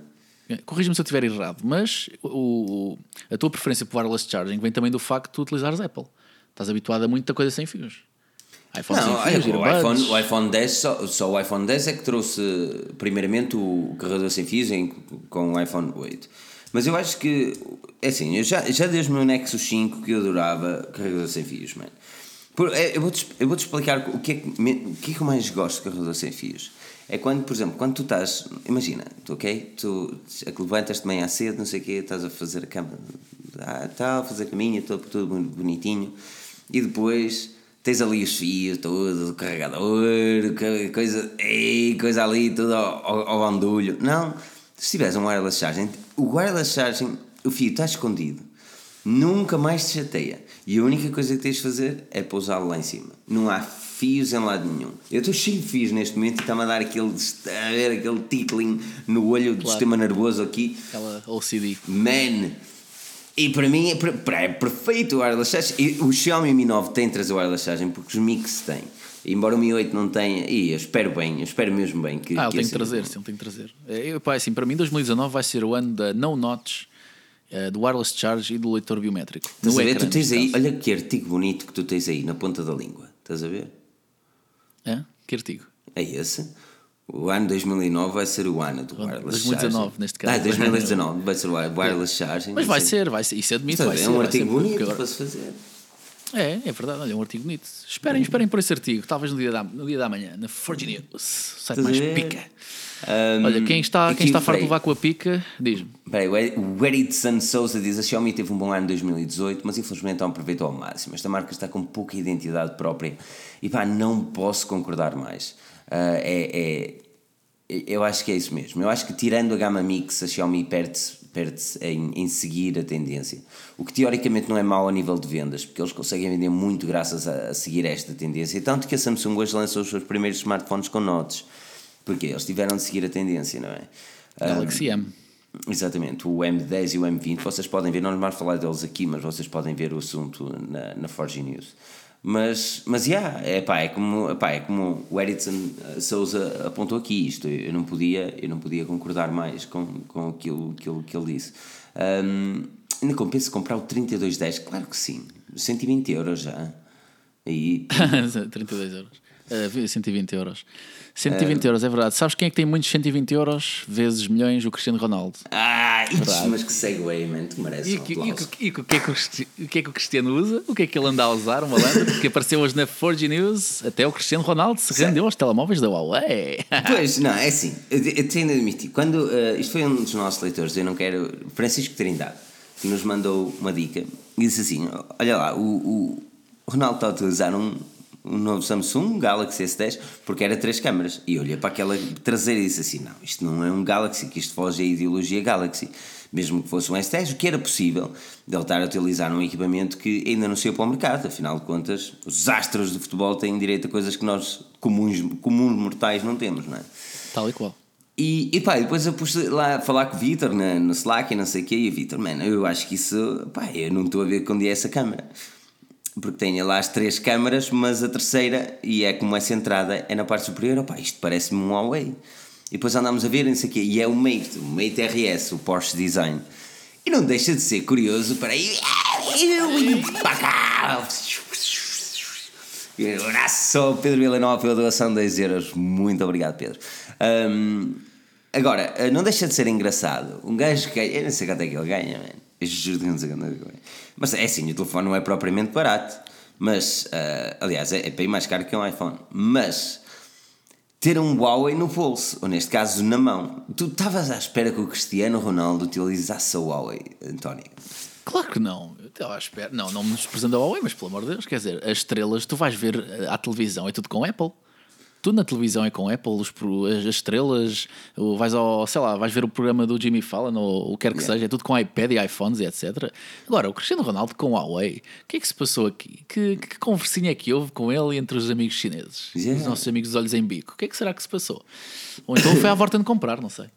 Corrija-me se eu estiver errado, mas o, a tua preferência por wireless charging vem também do facto de tu utilizares Apple. Estás habituado a muita coisa sem fios. iPhone Não, sem fios, é, o, iPhone, o iPhone 10, só, só o iPhone 10 é que trouxe primeiramente o carregador sem fios em- com o iPhone 8. Mas eu acho que, é assim, eu já, já desde o meu Nexus 5 que eu adorava carregador sem fios, mano. É, eu vou-te vou explicar o que, é que, o que é que eu mais gosto de carregador sem fios. É quando, por exemplo, quando tu estás, imagina, tu, ok? Tu levantas de manhã cedo, não sei o quê, estás a fazer a cama, ah, tal, fazer a caminha, tudo, tudo bonitinho, e depois tens ali os fios, tudo, o carregador, co- coisa, ei, coisa ali, tudo ao, ao, ao bandulho. Não, se tiveres um wireless charging, o wireless charging, o fio está escondido, nunca mais te chateia. E a única coisa que tens de fazer é pousá-lo lá em cima. Não há fios em lado nenhum. Eu estou cheio de fios neste momento e está-me a dar aquele, a ver, aquele tickling no olho do sistema nervoso aqui. Aquela OCD. Man! E para mim é, é perfeito o wireless charging. E o Xiaomi Mi 9 tem de trazer o wireless charging porque os Mix têm. Embora o Mi 8 não tenha, e eu espero bem, eu espero mesmo bem que. Ah, ele tem que trazer, seja sim, ele tem que trazer. É, Eu, pá, assim, para mim 2019 vai ser o ano da no notch, eh, do wireless charge e do leitor biométrico. Estás a ver? Tu tens aí, olha que artigo bonito que tu tens aí na ponta da língua. Estás a ver? É? Que artigo? É esse. O ano 2009 vai ser o ano do wireless 2019 charging. neste caso. Ah, 2019 vai ser o wireless charging. Mas vai ser, vai ser. Isso admito, a vai ver? ser. É um artigo bonito agora- para se fazer. É, é verdade, olha, é um artigo bonito. Esperem, esperem por esse artigo, talvez no dia da, no dia da manhã, na Forge News, o site mais pica. Um, Olha, quem está, quem está farto de levar com a pica, diz-me. O Ed- o Edson Souza diz a Xiaomi teve um bom ano em 2018, mas infelizmente não aproveitou ao máximo. Esta marca está com pouca identidade própria e pá, não posso concordar mais. Ah, é, é- eu acho que é isso mesmo. Eu acho que tirando a gama Mix, a Xiaomi perde-se perde em, em seguir a tendência. O que teoricamente não é mau a nível de vendas, porque eles conseguem vender muito graças a, a seguir esta tendência. Tanto que a Samsung hoje lançou os seus primeiros smartphones com notes. Porque eles tiveram de seguir a tendência, não é? Galaxy M. Exatamente, o M10 e o M20, vocês podem ver, não vamos falar deles aqui, mas vocês podem ver o assunto na, na Forge News. Mas, mas yeah, é, pá, é, como, pá, é como o Edson eh, Souza apontou aqui isto, eu não podia, eu não podia concordar mais com, com aquilo, aquilo que ele disse. Um, ainda compensa comprar o 3210? Claro que sim, 120 euros já. Aí, 32 euros. Uh, 120 euros. 120 euros, é verdade. Sabes quem é que tem muitos 120 euros vezes milhões? O Cristiano Ronaldo. ah, ixi, Verdade. mas que segue, man, tu mereces E, um que- e, que- e o que é que o Cristi- o que é que o Cristiano usa? O que é que ele anda a usar? Uma malandro que apareceu hoje na Forge News. Até o Cristiano Ronaldo se rendeu aos telemóveis da Huawei. Pois, não, é assim, eu eu tenho de admitir, quando, eh, isto foi um dos nossos leitores, eu não quero, Francisco Trindade, que nos mandou uma dica, e disse assim, olha lá, o, o Ronaldo está a utilizar um, um novo Samsung Galaxy S10 porque era três câmaras. E eu olhei para aquela traseira e disse assim não, isto não é um Galaxy que isto foge a ideologia Galaxy. Mesmo que fosse um S10, o que era possível de ele estar a utilizar um equipamento que ainda não saiu para o mercado, afinal de contas os astros de futebol têm direito a coisas que nós comuns, comuns mortais não temos, não é? Tal e qual. E, e pá, depois eu pus lá a falar com o Vitor no Slack e não sei o quê, e o Vitor, mano, eu acho que isso, pá, eu não estou a ver quando é essa câmera porque tem lá as três câmaras, mas a terceira, e é como é centrada, é na parte superior. Opá, isto parece-me um Huawei. E depois andámos a ver, não sei o quê, e é o Mate, o Mate RS, o Porsche Design. E não deixa de ser curioso para ir. Um ao Pedro Villanova pela doação de 10 euros. Muito obrigado, Pedro. Um, agora, não deixa de ser engraçado. Um gajo que. Eu não sei quanto é que ele ganha, mano. Eu juro que não sei quanto é que ele ganha. Mas é assim, o telefone não é propriamente barato, mas, uh, aliás, é, é bem mais caro que um iPhone. Mas ter um Huawei no bolso, ou neste caso na mão. Tu estavas à espera que o Cristiano Ronaldo utilizasse o Huawei, António? Claro que não. Eu estava à espera. Não, não me desprezando a Huawei, mas pelo amor de Deus, quer dizer, as estrelas, tu vais ver à televisão, é tudo com Apple tudo na televisão é com Apple, os, as, estrelas, vais ao, sei lá, vais ver o programa do Jimmy Fallon ou o que quer que yeah. seja, é tudo com iPad e iPhones e etc. Agora, o Cristiano Ronaldo com Huawei, o que é que se passou aqui? Que, que conversinha é que houve com ele entre os amigos chineses? Yeah. Os nossos amigos de olhos em bico? O que é que será que se passou? Ou então foi à volta de comprar, não sei.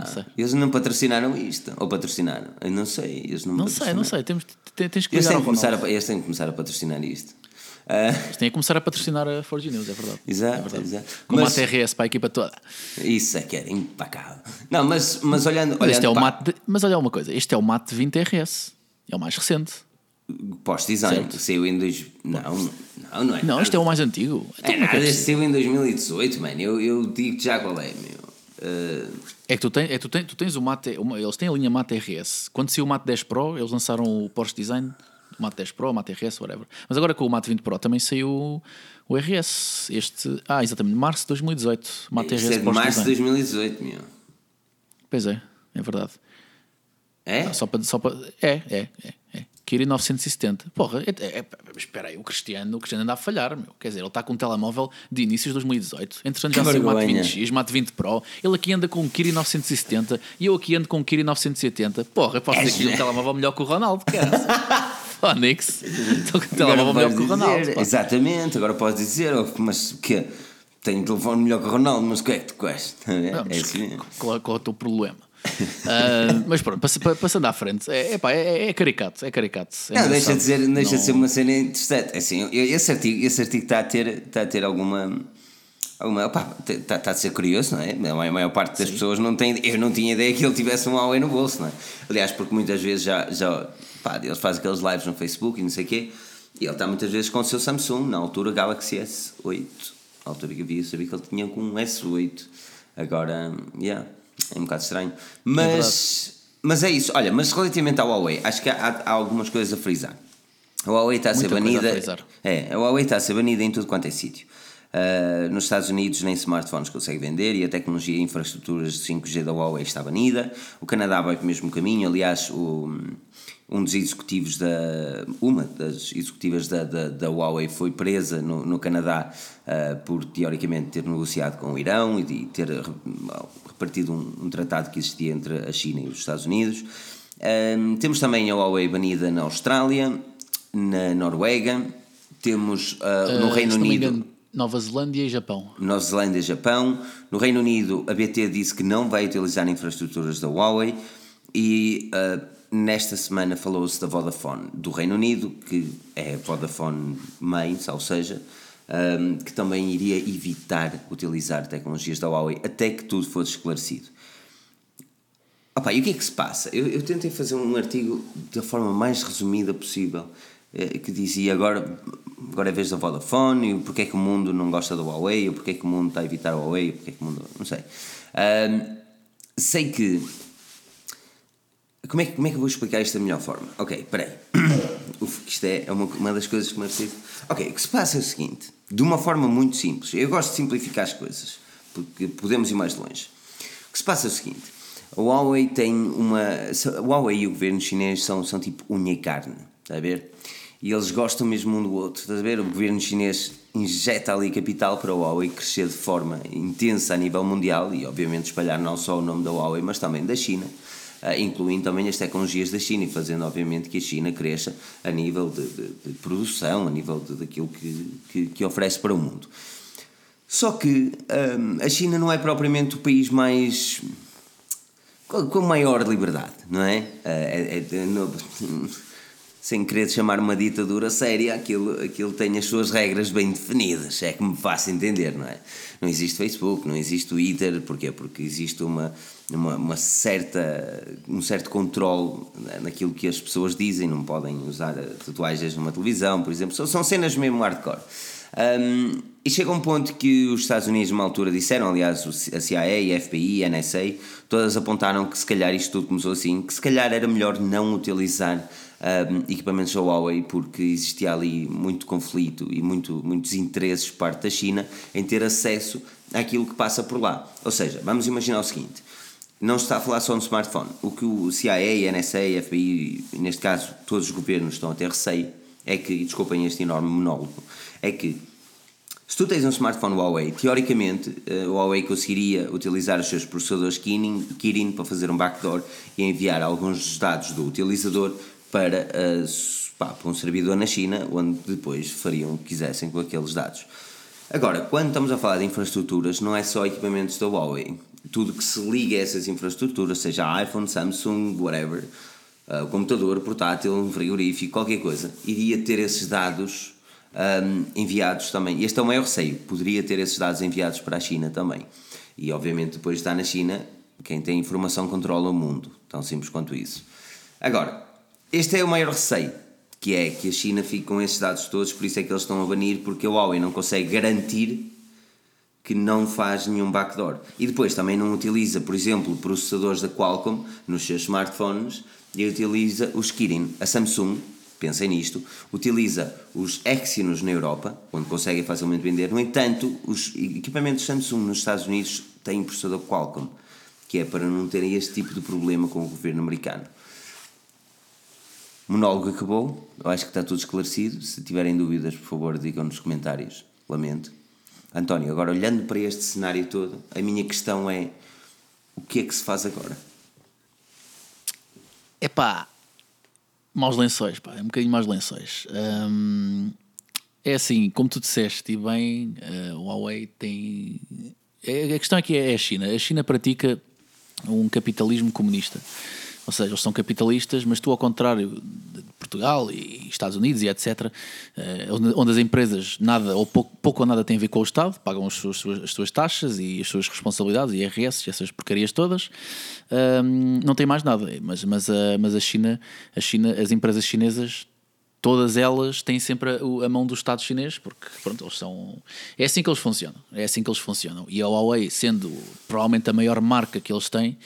Não sei. eles não patrocinaram isto. Ou patrocinaram? Eu não sei. Eles não, não sei, não sei. Temos, tens que eles têm, começar a, eles têm que começar a patrocinar isto. Uh... Têm a começar a patrocinar a Forge News, é verdade. Exato, é verdade. exato. Como mas... a TRS para a equipa toda. Isso é que era impecável. Não, mas, mas olhando. Mas, olhando é o mate de... mas olha uma coisa: este é o Mate 20 RS. É o mais recente. Pós-design, saiu em dois. Não, não, não é. Não, este é o mais antigo. Então, é nada, este saiu em 2018, mano. Eu, eu digo já qual é, meu. Uh... É que tu, tem, é, tu, tem, tu tens o Mate. Eles têm a linha Mate RS. Quando saiu o Mate 10 Pro, eles lançaram o Porsche Design Mate 10 Pro, o Mate RS, whatever. Mas agora com o Mate 20 Pro também saiu o RS. Este, ah, exatamente, março de 2018. Mate RS é de março de 2018, meu. Pois é, é verdade. É? Ah, só para, só para, é, é, é. é. Kiri 970. Porra, é, é, espera aí, o Cristiano, o Cristiano anda a falhar, meu. Quer dizer, ele está com um telemóvel de inícios de 2018. Entretanto, já saiu o Mate 20X, Mate 20 Pro. Ele aqui anda com um Kiri 970 e eu aqui ando com um Kiri 980. Porra, eu posso é ter aqui um telemóvel melhor que o Ronaldo, cara. Phonics. Estou com o telemóvel melhor que o Ronaldo. Exatamente, agora podes dizer, mas que tenho um telefone melhor que o Ronaldo, mas o que é que tu custa? É, é assim. Qual, qual é o teu problema? uh, mas pronto, passando à frente, é, é, é, é caricato, é caricato. É não, deixa de, dizer, deixa não... de ser uma cena interessante. É assim, esse artigo, esse artigo está, a ter, está a ter alguma. Alguma está, está a ser curioso, não é? A maior parte das Sim. pessoas não tem. Eu não tinha ideia que ele tivesse um Huawei no bolso, não é? Aliás, porque muitas vezes já, já pá, eles fazem aqueles lives no Facebook e não sei o quê, e ele está muitas vezes com o seu Samsung, na altura Galaxy S8, na altura que havia, sabia que ele tinha com um S8, agora, yeah, é um bocado estranho, mas, é mas é isso, olha, mas relativamente ao Huawei, acho que há, há algumas coisas a frisar. A Huawei está a ser banida. A é, a Huawei está a ser banida em tudo quanto é sítio. Uh, nos Estados Unidos nem smartphones consegue vender e a tecnologia e infraestruturas de 5G da Huawei está banida. O Canadá vai para o mesmo caminho. Aliás, o, um dos executivos da. Uma das executivas da, da, da Huawei foi presa no, no Canadá uh, por, teoricamente, ter negociado com o Irão e ter repartido um, um tratado que existia entre a China e os Estados Unidos. Um, temos também a Huawei banida na Austrália, na Noruega, temos uh, no uh, Reino Unido. Nova Zelândia e Japão. Nova Zelândia e Japão. No Reino Unido, a BT disse que não vai utilizar infraestruturas da Huawei e uh, Nesta semana falou-se da Vodafone do Reino Unido, que é Vodafone Main, ou seja, um, que também iria evitar utilizar tecnologias da Huawei até que tudo fosse esclarecido. Opa, e o que é que se passa? Eu, eu tentei fazer um artigo da forma mais resumida possível, que dizia agora, agora é vez da Vodafone, e porque é que o mundo não gosta da Huawei, ou porque é que o mundo está a evitar a Huawei, ou porque é que o mundo. não sei. Um, sei que como é, que, como é que eu vou explicar isto da melhor forma? Ok, peraí. Uf, isto é, é uma, uma das coisas que me preciso. Ok, o que se passa é o seguinte, de uma forma muito simples. Eu gosto de simplificar as coisas, porque podemos ir mais longe. O que se passa é o seguinte: a Huawei tem uma. A Huawei e o governo chinês são, são tipo unha e carne, está a ver? E eles gostam mesmo um do outro. Estás a ver? O governo chinês injeta ali capital para a Huawei crescer de forma intensa a nível mundial e, obviamente, espalhar não só o nome da Huawei, mas também da China. Uh, incluindo também as tecnologias da China e fazendo, obviamente, que a China cresça a nível de, de, de produção, a nível de, daquilo que, que, que, oferece para o mundo. Só que um, a China não é propriamente o país mais. com maior liberdade, não é? Uh, é, é no, sem querer chamar uma ditadura séria, aquilo, aquilo tem as suas regras bem definidas, é que me faço entender, não é? Não existe Facebook, não existe Twitter, porquê? Porque existe uma, uma, uma certa, um certo controle naquilo que as pessoas dizem, não podem usar tatuagens numa televisão, por exemplo, são cenas mesmo hardcore. Um, e chega um ponto que os Estados Unidos, numa altura, disseram, aliás, a CIA, a FBI, a NSA, todas apontaram que se calhar isto tudo começou assim, que se calhar era melhor não utilizar um, equipamentos Huawei porque existia ali muito conflito e muito, muitos interesses por parte da China em ter acesso àquilo que passa por lá. Ou seja, vamos imaginar o seguinte: não se está a falar só no smartphone. O que o CIA, NSA, FBI, neste caso todos os governos estão a ter receio, é que, e desculpem este enorme monólogo, é que se tu tens um smartphone Huawei, teoricamente eh, o Huawei conseguiria utilizar os seus processadores Kirin, Kirin para fazer um backdoor e enviar alguns dos dados do utilizador para, uh, pá, para um servidor na China, onde depois fariam o que quisessem com aqueles dados. Agora, quando estamos a falar de infraestruturas, não é só equipamentos da Huawei. Tudo que se liga a essas infraestruturas, seja iPhone, Samsung, whatever, uh, computador, portátil, frigorífico, qualquer coisa, iria ter esses dados um, enviados também. Este é o maior receio, poderia ter esses dados enviados para a China também. E obviamente depois de estar na China, quem tem informação controla o mundo, tão simples quanto isso. Agora, este é o maior receio, que é que a China fique com esses dados todos, por isso é que eles estão a banir, porque a Huawei não consegue garantir que não faz nenhum backdoor. E depois também não utiliza, por exemplo, processadores da Qualcomm nos seus smartphones e utiliza os Kirin. A Samsung, pensem nisto, utiliza os Exynos na Europa, onde conseguem facilmente vender. No entanto, os equipamentos Samsung nos Estados Unidos têm processador Qualcomm, que é para não terem este tipo de problema com o governo americano monólogo acabou, eu acho que está tudo esclarecido. Se tiverem dúvidas, por favor, digam nos comentários. Lamento. António, agora olhando para este cenário todo, a minha questão é: o que é que se faz agora? É pá, maus lençóis, pá, é um bocadinho maus lençóis. Hum, é assim, como tu disseste, e bem, o Huawei tem. É, a questão aqui é a China. A China pratica um capitalismo comunista. Ou seja, eles são capitalistas, mas tu, ao contrário de Portugal e Estados Unidos e etc., eh, onde as empresas nada ou pouco, pouco ou nada têm a ver com o Estado, pagam as suas, as suas taxas e as suas responsabilidades, IRS essas porcarias todas, ehm, não tem mais nada. Mas, mas, a, mas a China, a China, as empresas chinesas todas elas têm sempre a, a, mão do Estado chinês, porque pronto, eles são. É assim que eles funcionam. É assim que eles funcionam. E a Huawei, sendo provavelmente a maior marca que eles têm,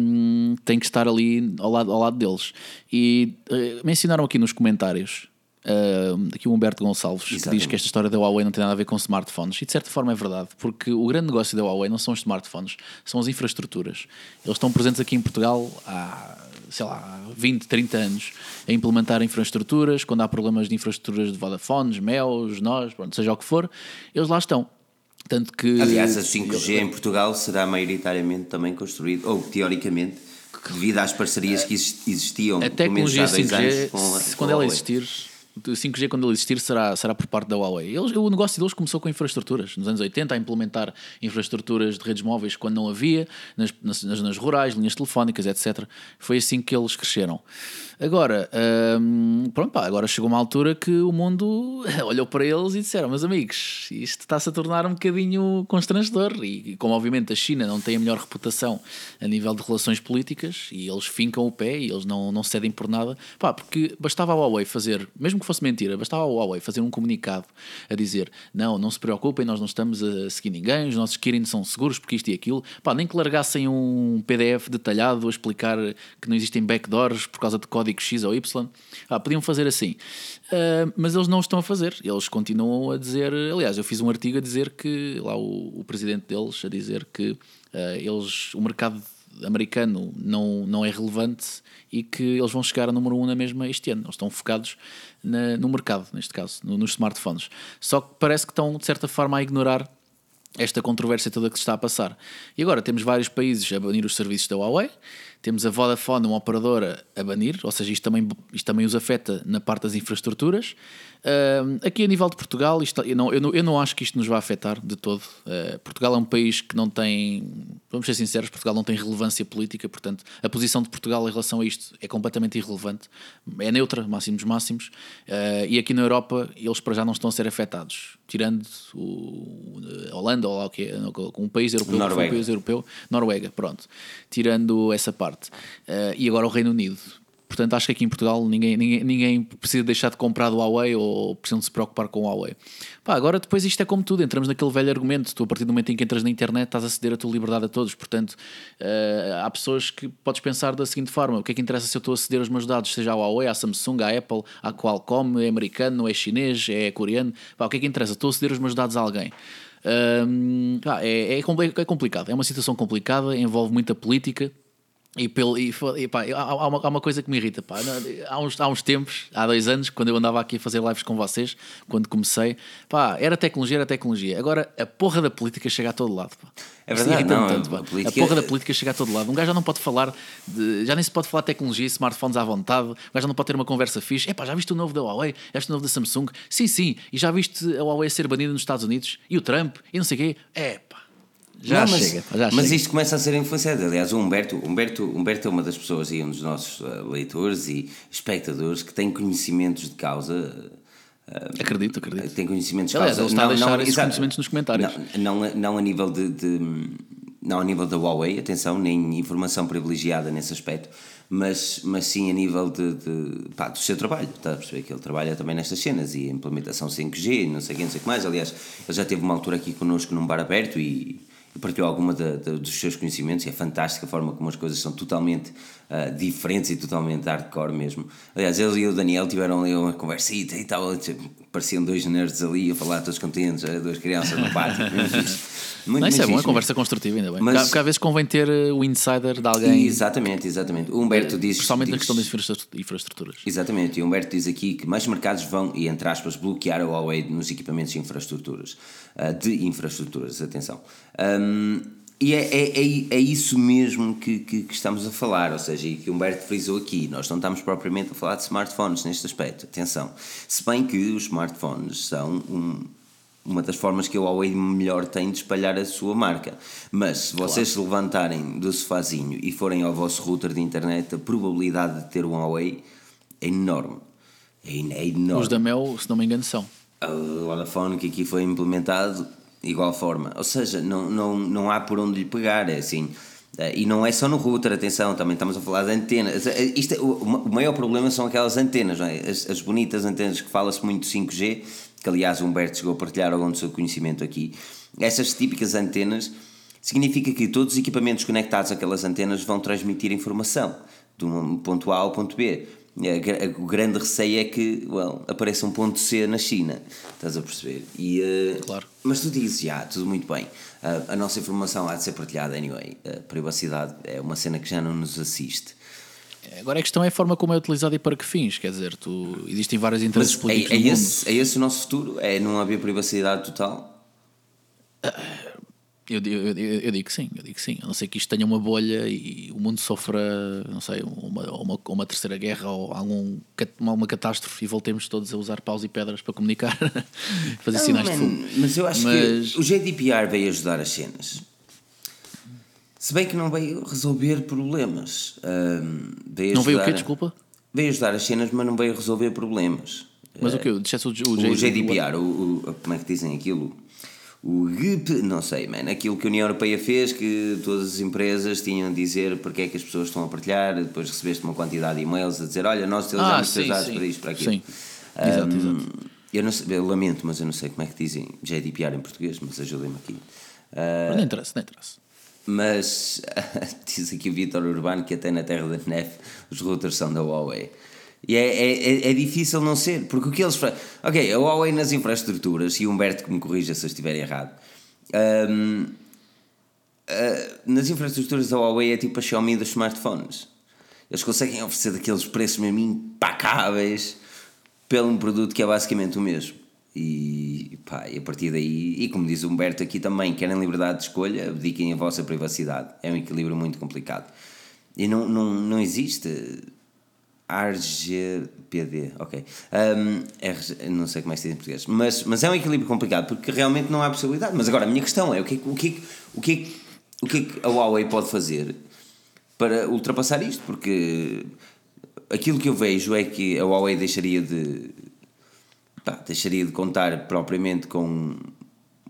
um, tem que estar ali ao lado, ao lado deles. E uh, mencionaram aqui nos comentários. Uh, aqui o Humberto Gonçalves Exatamente. que diz que esta história da Huawei não tem nada a ver com smartphones e de certa forma é verdade, porque o grande negócio da Huawei não são os smartphones, são as infraestruturas. Eles estão presentes aqui em Portugal há sei lá, 20, 30 anos a implementar infraestruturas, quando há problemas de infraestruturas de Vodafones, MEOS, nós, pronto, seja o que for, eles lá estão. Tanto que, Aliás, a 5G eu, em Portugal será maioritariamente também construído, ou teoricamente, devido às parcerias que existiam a tecnologia 5G, anos, quando ela existir, o 5G, quando ele existir, será, será por parte da Huawei. Eles, o negócio deles começou com infraestruturas. Nos anos 80, a implementar infraestruturas de redes móveis quando não havia, nas, nas, nas rurais, linhas telefónicas, etc. Foi assim que eles cresceram. Agora, hum, pronto, pá, agora chegou uma altura que o mundo olhou para eles e disseram: Meus amigos, isto está-se a tornar um bocadinho constrangedor. E, como, obviamente, a China não tem a melhor reputação a nível de relações políticas e eles fincam o pé e eles não, não cedem por nada, pá, porque bastava a Huawei fazer, mesmo que fosse mentira, bastava a Huawei fazer um comunicado a dizer: Não, não se preocupem, nós não estamos a seguir ninguém, os nossos Kirin são seguros porque isto e aquilo, pá, nem que largassem um PDF detalhado a explicar que não existem backdoors por causa de código X ou Y. Podiam fazer assim. Uh, mas eles não estão a fazer. Eles continuam a dizer. Aliás, eu fiz um artigo a dizer que. Lá o, o presidente deles a dizer que uh, eles. O mercado americano não, não é relevante e que eles vão chegar a número 1 um na mesma este ano. Eles estão focados na, no mercado, neste caso, no, nos smartphones. Só que parece que estão, de certa forma, a ignorar esta controvérsia toda que se está a passar. E agora temos vários países a banir os serviços da Huawei, temos a Vodafone, uma operadora, a banir, ou seja, isto também, isto também os afeta na parte das infraestruturas. Uh, aqui a nível de Portugal, isto, eu, não, eu, não, eu não acho que isto nos vai afetar de todo. Uh, Portugal é um país que não tem, vamos ser sinceros, Portugal não tem relevância política, portanto, a posição de Portugal em relação a isto é completamente irrelevante, é neutra, máximos máximos, uh, e aqui na Europa eles para já não estão a ser afetados, tirando o, a Holanda ou lá o que é, um país europeu, Noruega. um país europeu, Noruega, pronto, tirando essa parte. e agora o Reino Unido Portanto, acho que aqui em Portugal ninguém, ninguém, ninguém precisa deixar de comprar do Huawei ou precisam de se preocupar com o Huawei. Pá, agora depois isto é como tudo, entramos naquele velho argumento, tu a partir do momento em que entras na internet estás a ceder a tua liberdade a todos, portanto uh, há pessoas que podes pensar da seguinte forma, o que é que interessa se eu estou a ceder os meus dados, seja ao Huawei, à Samsung, à Apple, à Qualcomm, é americano, é chinês, é coreano, pá, o que é que interessa? Estou a ceder os meus dados a alguém. Uh, é, é, é complicado, é uma situação complicada, envolve muita política, e, pelo, e, e pá, há, uma, há uma coisa que me irrita. Pá. Há, uns, há uns tempos, há dois anos, quando eu andava aqui a fazer lives com vocês, quando comecei, pá, era tecnologia, era tecnologia. Agora a porra da política chega a todo lado. Pá. É verdade, não, tanto, a, política... a, porra da política chega a todo lado. Um gajo já não pode falar, de, já nem se pode falar de tecnologia, smartphones à vontade, um gajo já não pode ter uma conversa fixe. Epá, já viste o novo da Huawei? Já viste o novo da Samsung? Sim, sim. E já viste a Huawei ser banida nos Estados Unidos? E o Trump? E não sei o quê? É, pá. Já não, mas, chega. Já mas chega. isto começa a ser influenciado. Aliás, o Humberto, Humberto, Humberto é uma das pessoas e um dos nossos uh, leitores e espectadores que tem conhecimentos de causa. Uh, acredito, acredito. Tem conhecimentos de Aliás, causa. Ele está não, a deixar não, esses exato, conhecimentos nos comentários. Não, não, não a nível de, de, Não a nível da Huawei, atenção, nem informação privilegiada nesse aspecto, mas, mas sim a nível de, de pá, do seu trabalho. Está a perceber que ele trabalha também nestas cenas e a implementação 5G, não sei o que, não sei o que mais. Aliás, ele já teve uma altura aqui connosco num bar aberto e partilhou alguma de, de, dos seus conhecimentos e é fantástica a forma como as coisas são totalmente uh, diferentes e totalmente hardcore mesmo. Aliás, ele e o Daniel tiveram ali uma conversita e tal, tipo, pareciam dois nerds ali a falar todos contentes, eh, duas crianças no pátio. Muito, Não, isso é bom, é conversa construtiva ainda bem. Mas, porque às vezes convém ter eh, o insider de alguém. Exatamente, exatamente. O Humberto diz. Principalmente diz, na questão das infraestruturas. Exatamente, e o Humberto diz aqui que mais mercados vão, e entre aspas, bloquear a Huawei nos equipamentos de infraestruturas. de infraestruturas, atenção. Um, e é, é, é, é, isso mesmo que, que, que, estamos a falar, ou seja, e que o Humberto frisou aqui, nós não estamos propriamente a falar de smartphones neste aspecto, atenção. Se bem que os smartphones são um, uma das formas que a Huawei melhor tem de espalhar a sua marca. Mas se vocês claro. se levantarem do sofazinho e forem ao vosso router de internet, a probabilidade de ter um Huawei é enorme. É, é enorme. Os da Mel, se não me engano, são. O Vodafone que aqui foi implementado igual forma. Ou seja, não, não, não há por onde lhe pegar, é assim. Eh, e não é só no router, atenção, também estamos a falar de antenas. Isto, é, o maior problema são aquelas antenas, é? as, as, bonitas antenas que fala-se muito de 5G, que aliás o Humberto chegou a partilhar algum do seu conhecimento aqui. Essas típicas antenas significa que todos os equipamentos conectados àquelas antenas vão transmitir informação de um ponto A ao ponto B. É, o grande receio é que well, apareça um ponto C na China, estás a perceber? E, uh, claro. Mas tu dizes, já, tudo muito bem. Uh, a nossa informação há de ser partilhada, anyway. A privacidade é uma cena que já não nos assiste. Agora a questão é a forma como é utilizada e para que fins. Quer dizer, tu, existem vários interesses mas políticos. É, é, esse, é esse o nosso futuro? É não haver privacidade total? Uh, eu, eu, eu, eu, digo que sim, eu digo que sim. A não ser que isto tenha uma bolha e o mundo sofra, não sei, uma, uma, uma terceira guerra ou algum, uma, catástrofe e voltemos todos a usar paus e pedras para comunicar, fazer não, sinais man, de fogo. Mas eu acho mas... que o GDPR veio ajudar as cenas. Se bem que não veio resolver problemas. Um, veio não veio o quê, desculpa? Veio ajudar as cenas, mas não veio resolver problemas. Mas uh, o que? Disseste o, o, o GDPR, o, o, como é que dizem aquilo? O GIP, não sei, man, aquilo que a União Europeia fez, que todas as empresas tinham de dizer porque é que as pessoas estão a partilhar, depois recebeste uma quantidade de e-mails a dizer, olha, nós utilizamos ah, dados para isto, para aquilo. Sim, um, exato, exato. Eu, não sei, eu lamento, mas eu não sei como é que dizem GDPR em português, mas ajudem-me aqui. Uh, não interessa, não interessa. Mas diz aqui o Vitor Urbano que até na terra da NEF os routers são da Huawei. E é, é, é, é, difícil não ser, porque o que eles Ok, a Huawei nas infraestruturas, e Humberto que me corrija se eu estiver errado, um, uh, nas infraestruturas da Huawei é tipo a Xiaomi dos smartphones. Eles conseguem oferecer daqueles preços mesmo impacáveis pelo um produto que é basicamente o mesmo. E, pá, e a partir daí, e como diz o Humberto aqui também, querem liberdade de escolha, abdiquem a vossa privacidade. É um equilíbrio muito complicado. E não, não, não existe RGPD, ok. Um, R, não sei como é que se diz em português, mas, mas é um equilíbrio complicado porque realmente não há possibilidade. Mas agora a minha questão é o que, o que, o que, o que a Huawei pode fazer para ultrapassar isto? Porque aquilo que eu vejo é que a Huawei deixaria de pá, deixaria de contar propriamente com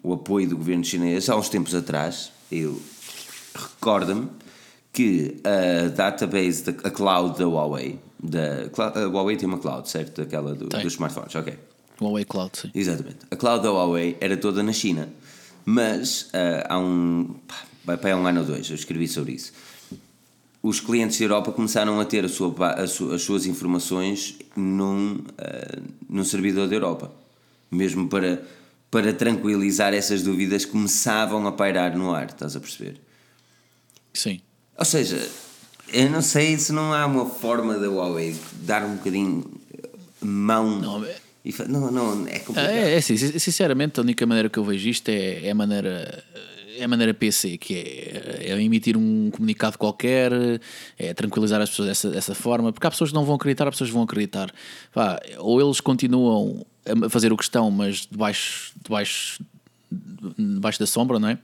o apoio do governo chinês há uns tempos atrás. Eu recordo-me que a database, da, a cloud da Huawei da, a Huawei tem uma cloud, certo? Aquela do, dos smartphones, ok. Huawei Cloud, sim. Exatamente. A cloud da Huawei era toda na China, mas uh, há um. vai para um ano ou dois, eu escrevi sobre isso. Os clientes da Europa começaram a ter a sua, a su, as suas informações num, uh, num servidor da Europa. Mesmo para, para tranquilizar essas dúvidas, começavam a pairar no ar, estás a perceber? Sim. Ou seja, eu não sei se não há uma forma da Huawei dar um bocadinho mão. Não, é... não, não, é complicado. É, é assim, sinceramente, a única maneira que eu vejo isto é, é a maneira é a maneira PC, que é, é, emitir um comunicado qualquer, é tranquilizar as pessoas dessa, dessa forma, porque há pessoas que não vão acreditar, há pessoas que vão acreditar. Pá, ou eles continuam a fazer o que estão, mas debaixo, debaixo, debaixo da sombra, não é?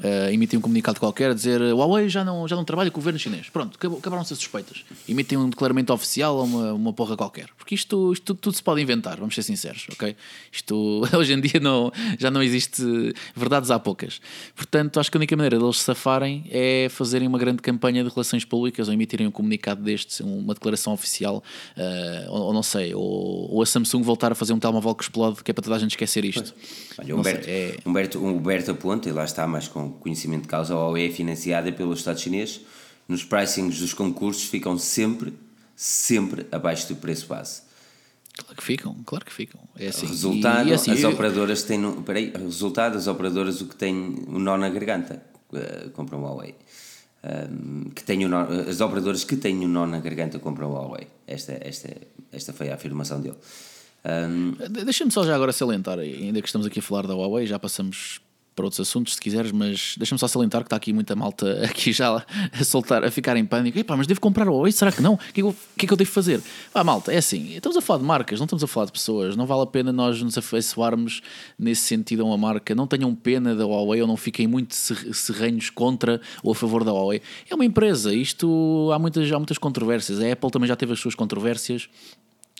Uh, emitem um comunicado qualquer a dizer o Huawei já não, já não trabalha com o governo chinês. Pronto, acabaram-se as suspeitas. Emitem um declaramento oficial a uma, uma porra qualquer. Porque isto, isto tudo, tudo, se pode inventar, vamos ser sinceros, ok? Isto hoje em dia não, já não existe verdades há poucas. Portanto, acho que a única maneira deles se safarem é fazerem uma grande campanha de relações públicas ou emitirem um comunicado destes, uma declaração oficial, uh, ou, ou, não sei, ou, ou, a Samsung voltar a fazer um telemóvel que explode, que é para toda a gente esquecer isto. Olha, Humberto, sei, é... Humberto, Humberto aponta, e lá está, mais com conhecimento de causa, a OE é financiada pelo Estado chinês. Nos pricings dos concursos ficam sempre, sempre abaixo do preço base. Claro que ficam, claro que ficam. É assim. Resultado, e, e assim, as eu... operadoras têm. Peraí, resultado, as operadoras o que têm o nó na garganta uh, compram Huawei. Um, que tem nó, as operadoras que têm o nó na garganta compram Huawei. Esta, esta, esta foi a afirmação dele. Um, Deixa-me só já agora salientar, ainda que estamos aqui a falar da Huawei, já passamos para outros assuntos, se quiseres, mas deixa-me só salientar que está aqui muita malta aqui já a soltar, a ficar em pânico. Epá, mas devo comprar o Huawei? Será que não? O que, é que, eu, que é que eu devo fazer? Ah, malta, é assim, estamos a falar de marcas, não estamos a falar de pessoas. Não vale a pena nós nos afeiçoarmos nesse sentido a uma marca. Não tenham pena da Huawei ou não fiquem muito serrenhos contra ou a favor da Huawei. É uma empresa, isto há muitas, há muitas controvérsias. A Apple também já teve as suas controvérsias.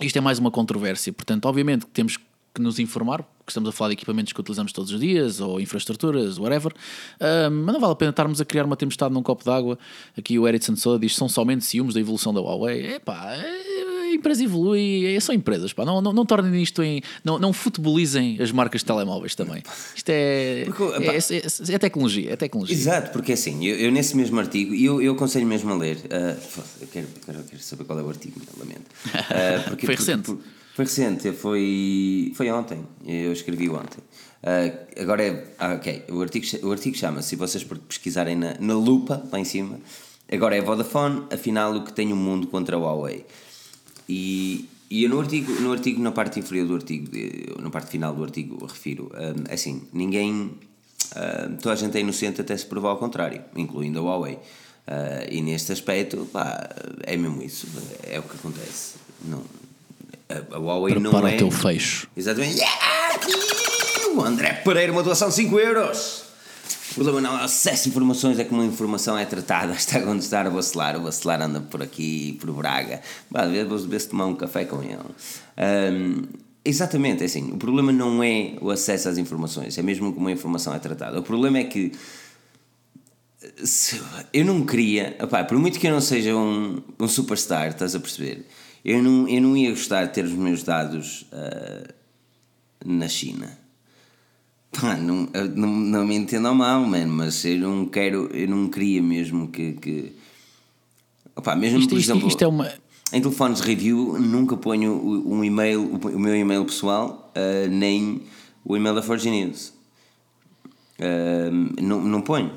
Isto é mais uma controvérsia, portanto, obviamente que temos que nos informar, que estamos a falar de equipamentos que utilizamos todos os dias, ou infraestruturas, whatever, uh, mas não vale a pena estarmos a criar uma tempestade num copo d'água. Aqui o Ericsson Soda diz são somente ciúmes da evolução da Huawei. Epá, a empresa evolui, é, são empresas, pá. Não, não, não tornem isto em. Não, não futebolizem as marcas de telemóveis também. Isto é, porque, é, é, é, tecnologia, é tecnologia. Exato, porque assim, eu, eu nesse mesmo artigo, e eu, eu aconselho mesmo a ler, uh, eu quero, quero, quero, saber qual é o artigo, lamento. Uh, porque, Foi recente. Porque, foi recente, foi, foi ontem. Eu escrevi ontem. Uh, agora é. Ah, ok. O artigo, o artigo chama-se, se vocês pesquisarem na, na lupa, lá em cima, agora é Vodafone, afinal o que tem o mundo contra a Huawei. E, e eu no artigo, no artigo, na parte inferior do artigo, na parte final do artigo, refiro, um, assim, ninguém. Uh, toda a gente é inocente até se provar ao contrário, incluindo a Huawei. Uh, e neste aspecto, pá, é mesmo isso, é o que acontece. Não, a, Huawei Prepara não é. o teu fecho. Exatamente. Yeah! O André Pereira, uma doação de 5 euros. O problema não é acesso a informações, é como a informação é tratada. Está quando estar a vacilar. O vacilar anda por aqui, por Braga. Às vezes vou se tomar um café com ele. Um, exatamente, é assim. O problema não é o acesso às informações, é mesmo como a informação é tratada. O problema é que eu não queria, opá, por muito que eu não seja um, um superstar, estás a perceber? Eu não, eu não ia gostar de ter os meus dados uh, na China. Pá, não, não, não me entendam mal, mano, mas eu não quero, eu não queria mesmo que. que... Opa, mesmo isto, por exemplo, isto é uma... em telefones review nunca ponho um e-mail, o meu e-mail pessoal, uh, nem o e-mail da Forge News. Uh, não, não ponho.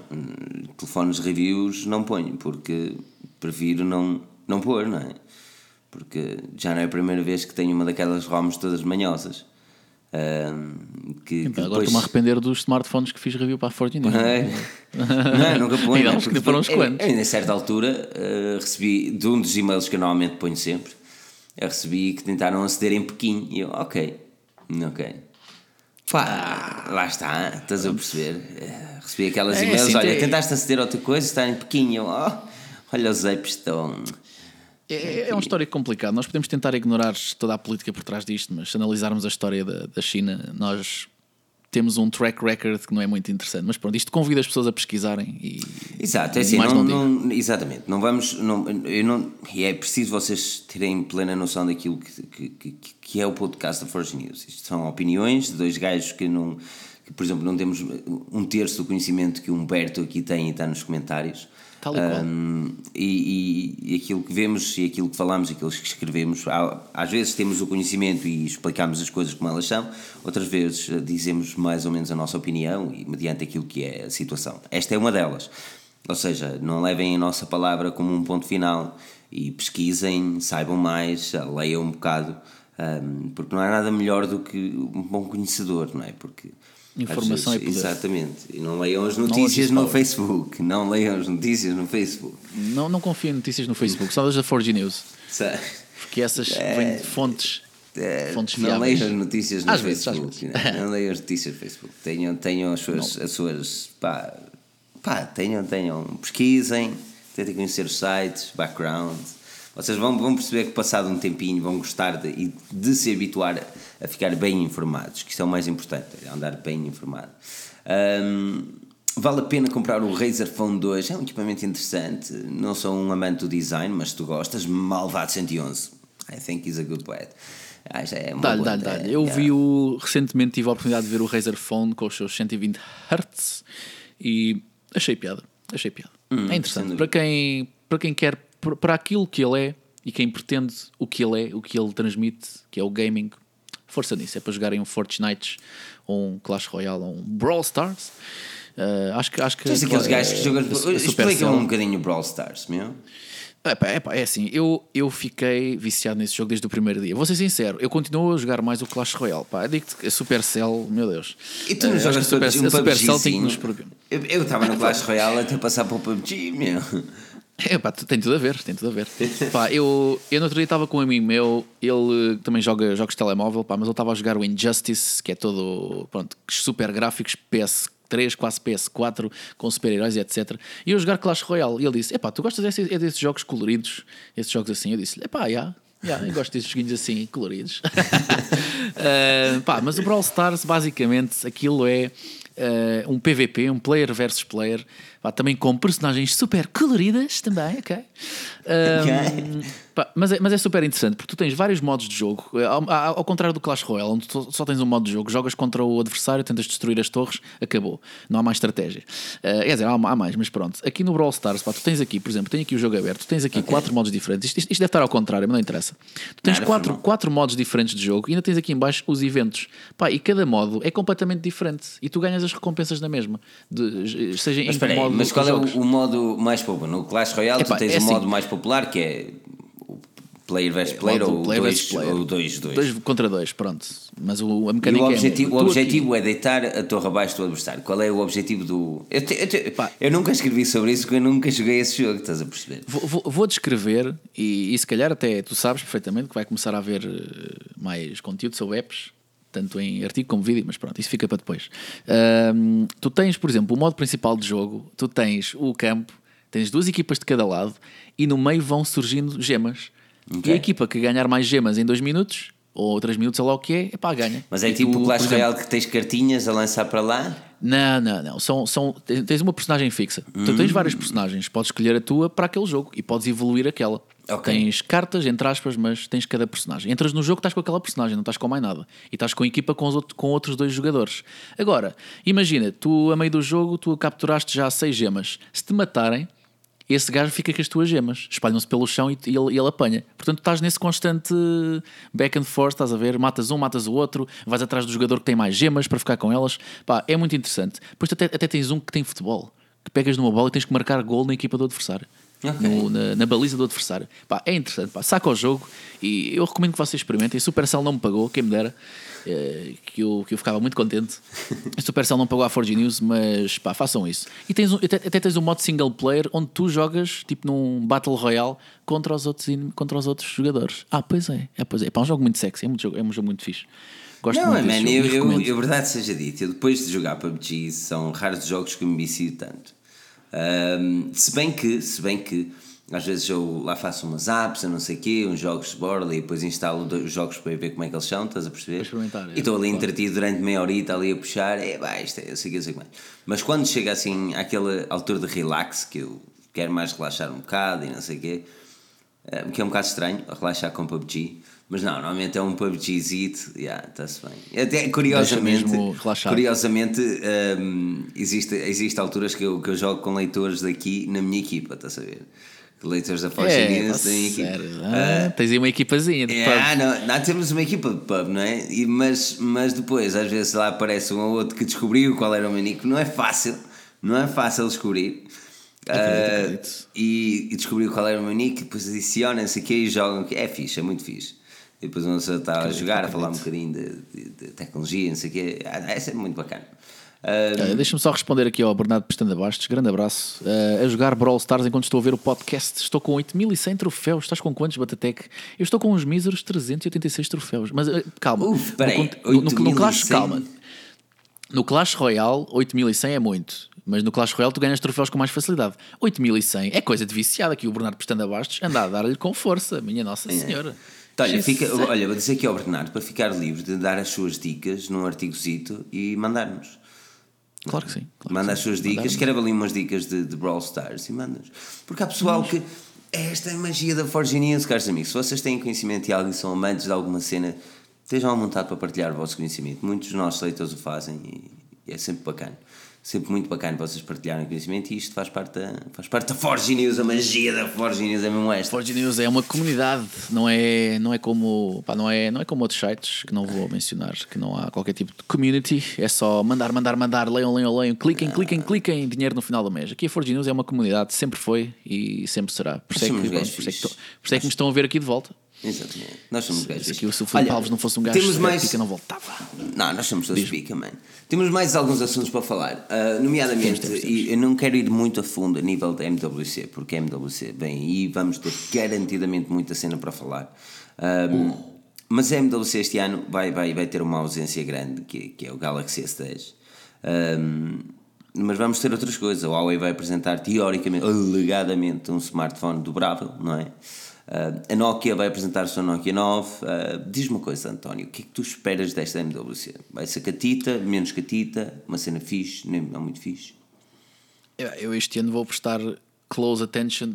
Telefones reviews não ponho, porque prefiro não, não pôr, não é? Porque já não é a primeira vez que tenho uma daquelas ROMs todas manhosas. Uh, que, Então, que agora depois- estou-me a arrepender dos smartphones que fiz review para a Fortune. É. Não, nunca ponho. Que Porque foram uns eu- quantos. Eu, ainda a certa altura, eh, recebi de um dos e-mails que eu normalmente ponho sempre, eu recebi que tentaram aceder em Pequim. E eu, ok, ok. Pá, lá está, estás a perceber? Eh, Recebi aquelas É, e-mails, assim, olha, tem- tentaste aceder a outra coisa, está em Pequim. E eu, oh, olha os apes estão. É, é um histórico complicado. Nós podemos tentar ignorar toda a política por trás disto, mas se analisarmos a história da, da China, nós temos um track record que não é muito interessante. Mas pronto, isto convida as pessoas a pesquisarem e. Exato, é assim, Mais não, não não- exatamente, não vamos, não, eu não, e é preciso vocês terem plena noção daquilo que, que, que, que é o podcast da Forge News. Isto são opiniões de dois gajos que não, que, por exemplo, não temos um terço do conhecimento que o Humberto aqui tem e está nos comentários. Tal e. Um, e, e- e aquilo que vemos e aquilo que falamos, aquilo que escrevemos, há- às vezes temos o conhecimento e explicamos as coisas como elas são, outras vezes eh, dizemos mais ou menos a nossa opinião e mediante aquilo que é a situação. Esta é uma delas. Ou seja, não levem a nossa palavra como um ponto final e pesquisem, saibam mais, leiam um bocado, um, porque não há nada melhor do que um bom conhecedor, não é? Porque Informação é poder. Exatamente. E não leiam as notícias no. Facebook. Não leiam as notícias no Facebook. Não, não confio em notícias no Facebook, só das da 4G News. Porque essas vêm de fontes, É, fontes não fiáveis. leiam as notícias no Às vezes, Facebook. vezes. Não, não leiam as notícias no Facebook. Tenham, tenham as suas. As suas pá, pá, tenham, tenham. Pesquisem, tentem conhecer os sites, background. Vocês vão, vão perceber que, passado um tempinho, vão gostar de, e de se habituar a, a ficar bem informados, que isso é o mais importante, é andar bem informado. Ahm, vale a pena comprar o Razer Phone 2, é um equipamento interessante. Não sou um amante do design, mas se tu gostas, malvado 111. I think he's a good bet. Ah, já é uma Dá-lhe, dá-lhe, dá-lhe. Eu Yeah. vi o. Recentemente tive a oportunidade de ver o Razer Phone com os seus 120 Hz e achei piada. Achei piada. é sem interessante. Para quem, para quem quer, para- aquilo que ele é e quem pretende o que ele é, o que ele transmite, que é o gaming, força nisso. É para jogarem um Fortnite ou um Clash Royale ou um Brawl Stars. Ah, acho que. Acho que Tens aqueles a- gajos que jogam. a- a Explica-me Supercell- um bocadinho o Brawl Stars, meu. é, pá, é, pá, é assim, eu, eu fiquei viciado nesse jogo desde o primeiro dia. Vou ser sincero, eu continuo a jogar mais o Clash Royale. Pá, digo-te que a Supercell, meu Deus. E tu não Eh, jogas Super- um Supercell tem que nos Eu estava no Clash Royale até passar para o PUBG, meu. É pá, tem tudo a ver, tem tudo a ver. pá, eu, eu no outro dia estava com um amigo meu, ele também joga jogos de telemóvel, pá, mas ele estava a jogar o Injustice, que é todo, pronto, super gráficos, PS3, quase PS4, com super-heróis e etc. E eu jogar Clash Royale, e ele disse: Epá, tu gostas desse, é desses jogos coloridos, esses jogos assim? Eu disse: Epá, já. Yeah, eu gosto desses joguinhos assim, coloridos. Eh, pá, mas o Brawl Stars, basicamente, aquilo é eh, um PVP, um player versus player, pá, também com personagens super coloridas também, ok? Um, pá, mas, é, mas é super interessante porque tu tens vários modos de jogo, eh, ao, ao- contrário do Clash Royale, onde tu só tens um modo de jogo, jogas contra o adversário, tentas destruir as torres, acabou, não há mais estratégia. Eh, quer dizer, há, há mais, mas pronto. Aqui no Brawl Stars, pá, tu tens aqui, por exemplo, tenho aqui o jogo aberto, tu tens aqui quatro modos diferentes. Isto, isto- deve estar ao contrário, mas não interessa. Tu tens Nada, quatro, quatro modos diferentes de jogo e ainda tens aqui em baixo os eventos. Pá, e cada modo é completamente diferente e tu ganhas as recompensas na mesma, de, seja Mas em que espera mas qual é o, o modo mais popular? No Clash Royale Epá, tu tens é o assim. modo mais popular que é o player versus player ou player player. ou dois, dois. Dois contra dois, pronto. Mas o, a E mecânica o é objetivo, tu o objetivo é deitar a torre abaixo do adversário. Qual é o objetivo do. Eu, te- eu te- eu nunca escrevi sobre isso porque eu nunca joguei esse jogo, estás a perceber? Vou, vou- vou descrever, e, e se calhar até tu sabes perfeitamente que vai começar a haver eh, mais conteúdo sobre apps, tanto em artigo como vídeo, mas pronto, isso fica para depois. Ahm, tu tens, por exemplo, o modo principal de jogo, tu tens o campo, tens duas equipas de cada lado e no meio vão surgindo gemas. E Ok. a equipa que ganhar mais gemas em dois minutos, ou três minutos, sei lá o que é, é pá, ganha. Mas é E tipo tu, o Clash exemplo, Royale que tens cartinhas a lançar para lá? não, não, não. São, são, tens uma personagem fixa. Tu tens várias personagens. Podes escolher a tua para aquele jogo e podes evoluir aquela. Ok. Tens cartas, entre aspas, mas tens cada personagem. Entras no jogo, estás com aquela personagem, não estás com mais nada. E estás com a equipa com, outro- com outros dois jogadores. Agora, imagina, tu a meio do jogo, tu capturaste já seis gemas. Se te matarem, esse gajo fica com as tuas gemas, espalham-se pelo chão e, e ele, ele apanha. Portanto, estás nesse constante back and forth, estás a ver? Matas um, matas o outro, vais atrás do jogador que tem mais gemas para ficar com elas. Pá, é muito interessante. Depois até, até tens um que tem futebol, que pegas numa bola e tens que marcar gol na equipa do adversário. Ok. No- na, na baliza do adversário. Pá, é interessante, pá, saca o jogo e eu recomendo que vocês experimentem. Supercell não me pagou, quem me dera, eh, que, eu, que eu ficava muito contente. A Supercell não pagou a Forge News, mas pá, façam isso. E tens um- até, até tens um modo single player onde tu jogas tipo num Battle Royale contra os outros, contra os outros jogadores. Ah, pois é, é, pois é. Pá, é um jogo muito sexy, é, muito jogo, é um jogo muito fixe. Gosto Não, muito man, eu, eu, eu, verdade seja dita, eu depois de jogar PUBG são raros os jogos que eu me vicio tanto. Ahm, se bem que, se bem que às vezes eu lá faço umas apps, eu não sei o quê, uns jogos de borda e depois instalo dois jogos para ver como é que eles são, estás a perceber? é, e estou ali claro. entretido durante meia horita ali a puxar, é pá, isto é, eu sei que, eu sei o que mais. Mas quando chega assim àquela altura de relax, que eu quero mais relaxar um bocado e não sei o quê, eh, que é um bocado estranho relaxar com PUBG, mas não, normalmente é um PUBGzito, yeah, está-se bem. Até curiosamente, curiosamente ehm, existe, existe alturas que eu, que eu jogo com leitores daqui na minha equipa, estás a ver? Leitores da Forge É, da minha equipa. Ah, tens aí uma equipazinha de pub. É, não, não, temos uma equipa de pub, não é? E, mas, mas depois, às vezes, lá aparece um ou outro que descobriu qual era o meu nick. Não é fácil, não é fácil descobrir. Acredito. E, e descobriu qual era o meu nick, depois adiciona, não sei o quê, e jogam. É fixe, é muito fixe. E depois uma pessoa está a jogar, a falar um bocadinho de, de- de tecnologia, não sei o quê. Ah, Essa é muito bacana. Ah, Uh, Deixa-me só responder aqui ao Bernardo Pestanda Bastos, grande abraço. Uh, a jogar Brawl Stars enquanto estou a ver o podcast. Estou com 8100 troféus. Estás com quantos, Batatec? Eu estou com uns míseros 386 troféus. Mas uh, calma, Uf, peraí, no, no, no Clash, 8100? calma. No Clash Royale, 8100 é muito. Mas no Clash Royale tu ganhas troféus com mais facilidade. 8100 é coisa de viciado aqui. O Bernardo Pestanda Bastos anda a dar-lhe com força, minha Nossa Senhora. Então, olha, fica, olha, vou dizer aqui ao Bernardo para ficar livre de dar as suas dicas num artigozito e mandar-nos. Claro que sim. claro Manda que as sim. suas dicas, Mandar-nos. escreve ali umas dicas de, de Brawl Stars e manda-nos. Porque há pessoal que. Esta é a magia da Forge News, caros amigos. Se vocês têm conhecimento de algo e são amantes de alguma cena, estejam à vontade para partilhar o vosso conhecimento. Muitos dos nossos leitores o fazem e, e é sempre bacana. Sempre muito bacana vocês partilharem conhecimento e isto faz parte da, faz parte da Forge News, a magia da Forge News é mesmo esta. Forge News é uma comunidade, não é, não é como pá, não é, não é como outros sites que não vou mencionar, que não há qualquer tipo de community, é só mandar, mandar, mandar, leiam, leiam, leiam, cliquem, cliquem, cliquem, dinheiro no final do mês. Aqui a Forge News é uma comunidade, sempre foi e sempre será. Por isso é que, gajos por isso é que, por isso é que me estão a ver aqui de volta. Exatamente. Nós somos gajos. Se, aqui, o Filipe Olha, Alves não fosse um gajo temos mais... que não voltava. Não, nós somos todos pica, mano. Temos mais alguns assuntos para falar, Ah, nomeadamente, Temos, temos, temos. e eu não quero ir muito a fundo a nível da MWC, porque a MWC, bem, aí vamos ter garantidamente muita cena para falar. Ah, Mas a MWC este ano vai, vai, vai ter uma ausência grande, que, que é o Galaxy S10. Ah, mas vamos ter outras coisas. A Huawei vai apresentar, teoricamente, alegadamente, um smartphone dobrável, não é? Ah, a Nokia vai apresentar o seu Nokia 9. Ah, Diz-me uma coisa, António, o que é que tu esperas desta MWC? Vai ser catita, menos catita, uma cena fixe, nem não muito fixe? Eu este ano vou prestar close attention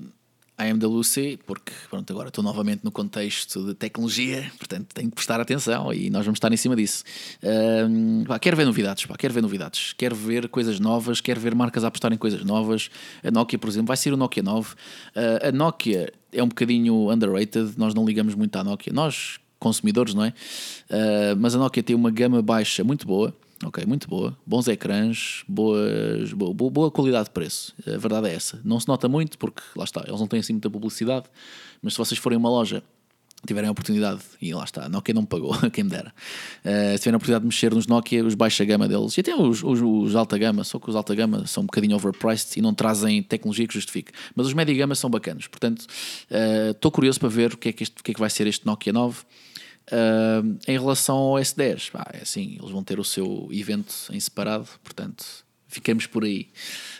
à MWC, porque pronto, agora estou novamente no contexto de tecnologia, portanto tenho que prestar atenção e nós vamos estar em cima disso. Ahm, pá, quero ver novidades, pá, quero ver novidades, quero ver coisas novas, quero ver marcas a apostar em coisas novas. A Nokia, por exemplo, vai ser o Nokia 9. Ah, a Nokia é um bocadinho underrated, nós não ligamos muito à Nokia, nós consumidores, não é? Ah, mas a Nokia tem uma gama baixa muito boa. Ok, muito boa. Bons ecrãs, boas, boa, boa- qualidade de preço. A verdade é essa. Não se nota muito porque, lá está, eles não têm assim muita publicidade, mas se vocês forem a uma loja, tiverem a oportunidade, e lá está, Nokia não me pagou, quem me dera, Eh, se tiverem a oportunidade de mexer nos Nokia, os baixa gama deles, e até os, os, os alta gama, só que os alta gama são um bocadinho overpriced e não trazem tecnologia que justifique. Mas os média gama são bacanos. Portanto, eh, estou curioso para ver o que, é que este- o que é que vai ser este Nokia 9. Em relação ao S10, pá, é assim, eles vão ter o seu evento em separado, portanto, ficamos por aí.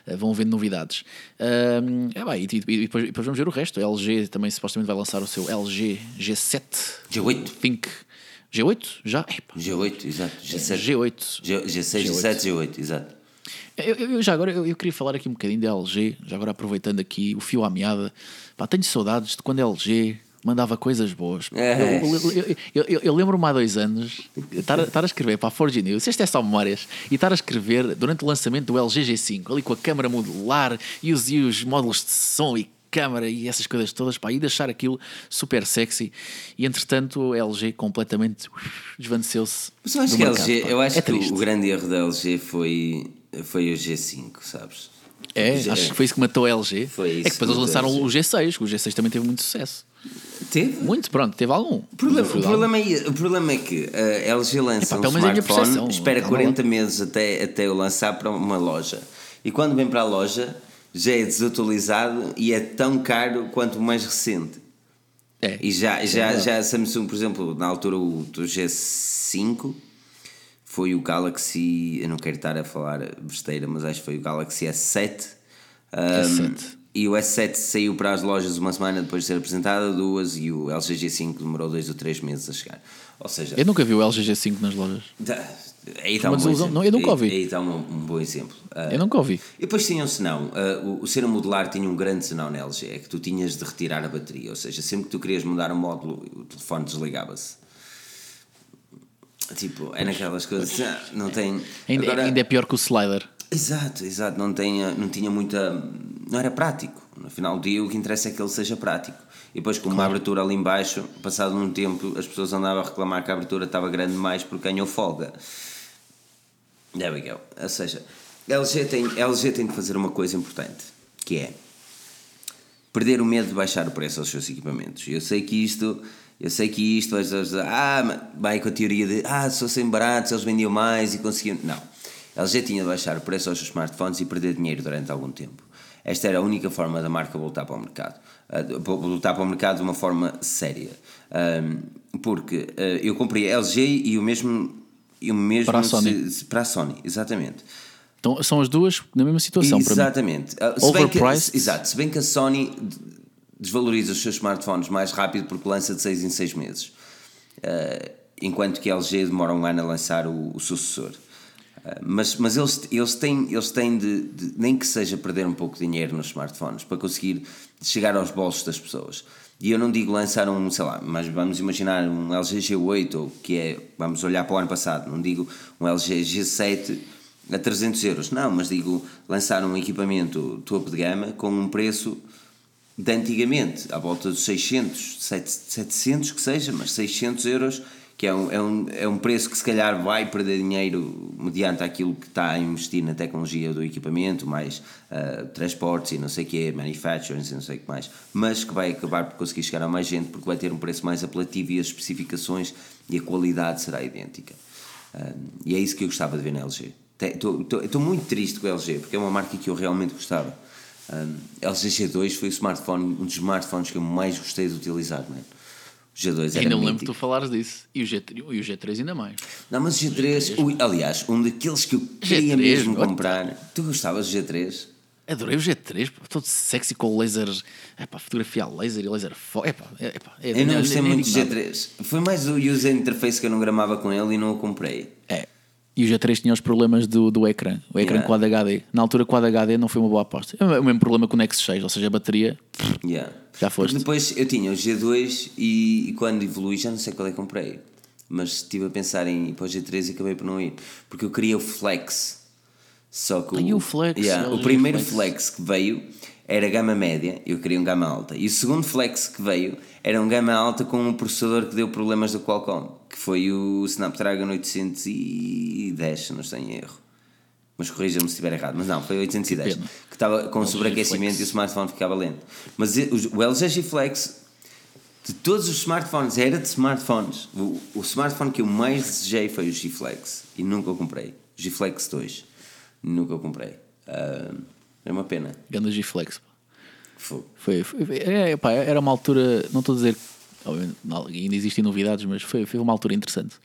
Ah, vão vendo novidades. Ah, é, pá, e, e- e depois, e depois vamos ver o resto. A LG também supostamente vai lançar o seu LG G7 G8. Think G8? Já? Epá, G8, exato. G7. G8. G, G6, G7, G8, exato. Eu, eu- eu já agora eu, eu queria falar aqui um bocadinho da LG, já agora aproveitando aqui o fio à meada. Pá, tenho saudades de quando a LG mandava coisas boas. É. Eu, eu, eu, eu- lembro-me há dois anos estar a, estar a escrever para a Forge News, isto é só memórias, e estar a escrever durante o lançamento do LG G5, ali com a câmara modular e os, e os módulos de som e câmara e essas coisas todas, pá, e deixar aquilo super sexy. E entretanto, o LG completamente desvaneceu-se. Mas eu acho que a mercado, LG, pá. eu acho é que o- grande erro da LG foi, foi o G5, sabes? É, acho que foi isso que matou a LG. Foi é isso que depois eles a lançaram o G6, que o G6 também teve muito sucesso. Teve? Muito, pronto, teve algum. O problema, o, problema é, o problema é que a LG lança Epá, um é smartphone, percepção. espera Calma 40 meses até, até eu lançar para uma loja. E quando vem para a loja, já é desatualizado e é tão caro quanto o mais recente. É. E já, já, verdade. já a Samsung, por exemplo, na altura o, do G5 foi o Galaxy, eu não quero estar a falar besteira, mas acho que foi o Galaxy S7. Um, S7. E o S7 saiu para as lojas uma semana depois de ser apresentada, duas, e o LG G5 demorou dois ou três meses a chegar. Ou seja, Eu nunca vi o LG G5 nas lojas. Tá, Aí está um bom. Não, eu nunca Aí- ouvi. Aí está um, um bom exemplo. Ah, Eu nunca ouvi. e depois tinha um senão. ah, o, o ser modular tinha um grande senão na LG, é que tu tinhas de retirar a bateria. Ou seja, sempre que tu querias mudar o módulo, o telefone desligava-se. Tipo, é naquelas coisas. ah, Não tem. Ainda, Agora- ainda é pior que o slider. Exato, exato. Não, tenha, não tinha muita. Não era prático. No final do dia, o que interessa é que ele seja prático. E depois, com uma abertura ali embaixo, passado um tempo, as pessoas andavam a reclamar que a abertura estava grande demais porque ganhou folga. There we go. Ou seja, a LG tem, a LG tem de fazer uma coisa importante, que é perder o medo de baixar o preço aos seus equipamentos. Eu sei que isto, eu sei que isto, pessoas dizem, ah, vai com a teoria de, ah, se fossem baratos eles vendiam mais e conseguiam. Não. A LG tinha de baixar o preço aos seus smartphones e perder dinheiro durante algum tempo. Esta era a única forma da marca voltar para o mercado. Ah, voltar para o mercado de uma forma séria. Porque ah, eu comprei a LG e o mesmo. E o mesmo Para a Sony. se- para a Sony, exatamente. Então são as duas na mesma situação para mim. Exatamente. Se bem que, Overpriced. exato. Se bem que a Sony desvaloriza os seus smartphones mais rápido porque lança de 6 em 6 meses. Ah, enquanto que a LG demora um ano a lançar o, o sucessor. Mas mas eles, eles têm, eles têm de, de- nem que seja perder um pouco de dinheiro nos smartphones para conseguir chegar aos bolsos das pessoas. E eu não digo lançar um, sei lá, mas vamos imaginar um LG G8, ou que é, vamos olhar para o ano passado, não digo um LG G7 a 300 euros, não, mas digo lançar um equipamento topo de gama com um preço de antigamente, à volta dos 600, 700 que seja, mas 600 euros, que é um, é, um, é um preço que se calhar vai perder dinheiro mediante aquilo que está a investir na tecnologia do equipamento, mais ah, transportes e não sei o que, manufacturing e não sei o que mais, mas que vai acabar por conseguir chegar a mais gente porque vai ter um preço mais apelativo e as especificações e a qualidade será idêntica. Ah, e é isso que eu gostava de ver na LG. Estou muito triste com a LG, porque é uma marca que eu realmente gostava. Um, LG G2 foi o smartphone, um dos smartphones que eu mais gostei de utilizar, man. O G2 era Ainda me lembro mítico. tu falares disso. E o, G3, e o G3 ainda mais. Não, mas o G3, ui, aliás, um daqueles que eu queria G3, mesmo what? comprar. Tu gostavas do G3? Adorei o G3, pá, todo sexy com laser. É pá, fotografia laser e laser fo... É pá, é, pá, é, Eu não gostei é muito do indignado. G3. Foi mais o user interface que eu não gramava com ele e não o comprei. É. E o G3 tinha os problemas do, do ecrã, o ecrã Yeah. Quad HD. Na altura, Quad HD não foi uma boa aposta. É o mesmo problema com o Nexus 6, ou seja, a bateria. Yeah. Já foste. Porque Depois eu tinha o G2 e, e quando evolui já não sei qual é que comprei. Mas estive a pensar em ir para o G3 e acabei por não ir. Porque eu queria o Flex. Só que e o Flex, Yeah, o primeiro Flex. Flex. que veio era gama média, eu queria um gama alta. E o segundo Flex que veio era um gama alta com um processador que deu problemas da Qualcomm, foi o Snapdragon 810, se não estou em erro. Mas corrija-me se estiver errado. Mas não, foi 810. pena. Que estava com LG sobreaquecimento Flex. e o smartphone ficava lento. Mas o LG G Flex, de todos os smartphones, era de smartphones. O, o smartphone que eu mais desejei foi o G Flex. E nunca o comprei. G Flex 2. Nunca o comprei. Ah, é uma pena. Ganda G-Flex. pá. Fogo. Foi, foi- é, pá, era uma altura, não estou a dizer, ainda existem novidades, mas foi, foi uma altura interessante.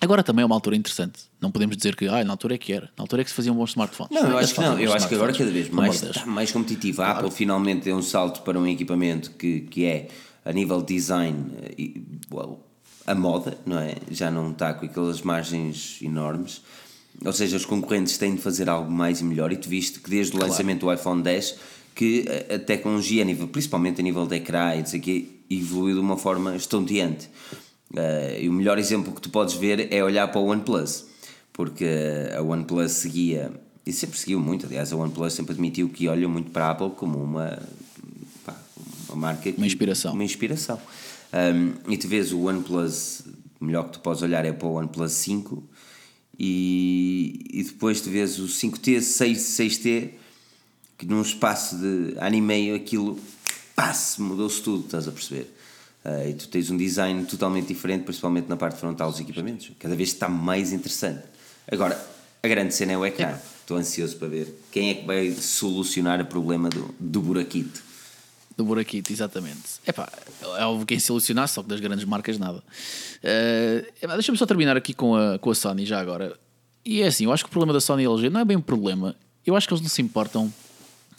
Agora também é uma altura interessante. Não podemos dizer que ah, na altura é que era. Na altura é que se faziam bons smartphones. Não, eu Ainda acho que não. Eu acho que agora cada vez mais está mais competitiva. A Apple finalmente deu um salto para um equipamento que, que é a nível de design eh, well, a moda, não é? Já não está com aquelas margens enormes. Ou seja, os concorrentes têm de fazer algo mais e melhor. E tu viste que desde o lançamento do iPhone 10 que a, tecnologia, a nível, principalmente a nível de ecrã e disso aqui, evoluiu de uma forma estonteante. Uh, e o melhor exemplo que tu podes ver é olhar para o OnePlus, porque a OnePlus seguia, e sempre seguiu muito, aliás, a OnePlus sempre admitiu que olha muito para a Apple como uma, pá, uma marca. Uma inspiração. Uma inspiração. Um, e tu vês o OnePlus, o melhor que tu podes olhar é para o OnePlus 5, e, e depois tu vês o 5T, 6, 6T, que num espaço de ano e meio aquilo passe, mudou-se tudo, estás a perceber? Uh, e tu tens um design totalmente diferente, principalmente na parte frontal dos equipamentos. Cada vez está mais interessante. Agora, a grande cena é o ecrã. Estou ansioso para ver quem é que vai solucionar o problema do, do buraquito. Do buraquito, exatamente. Epá, é óbvio quem solucionar, só que das grandes marcas nada. Uh, Deixa-me só terminar aqui com a, com a Sony já agora. E é assim, eu acho que o problema da Sony e LG não é bem um problema. Eu acho que eles não se importam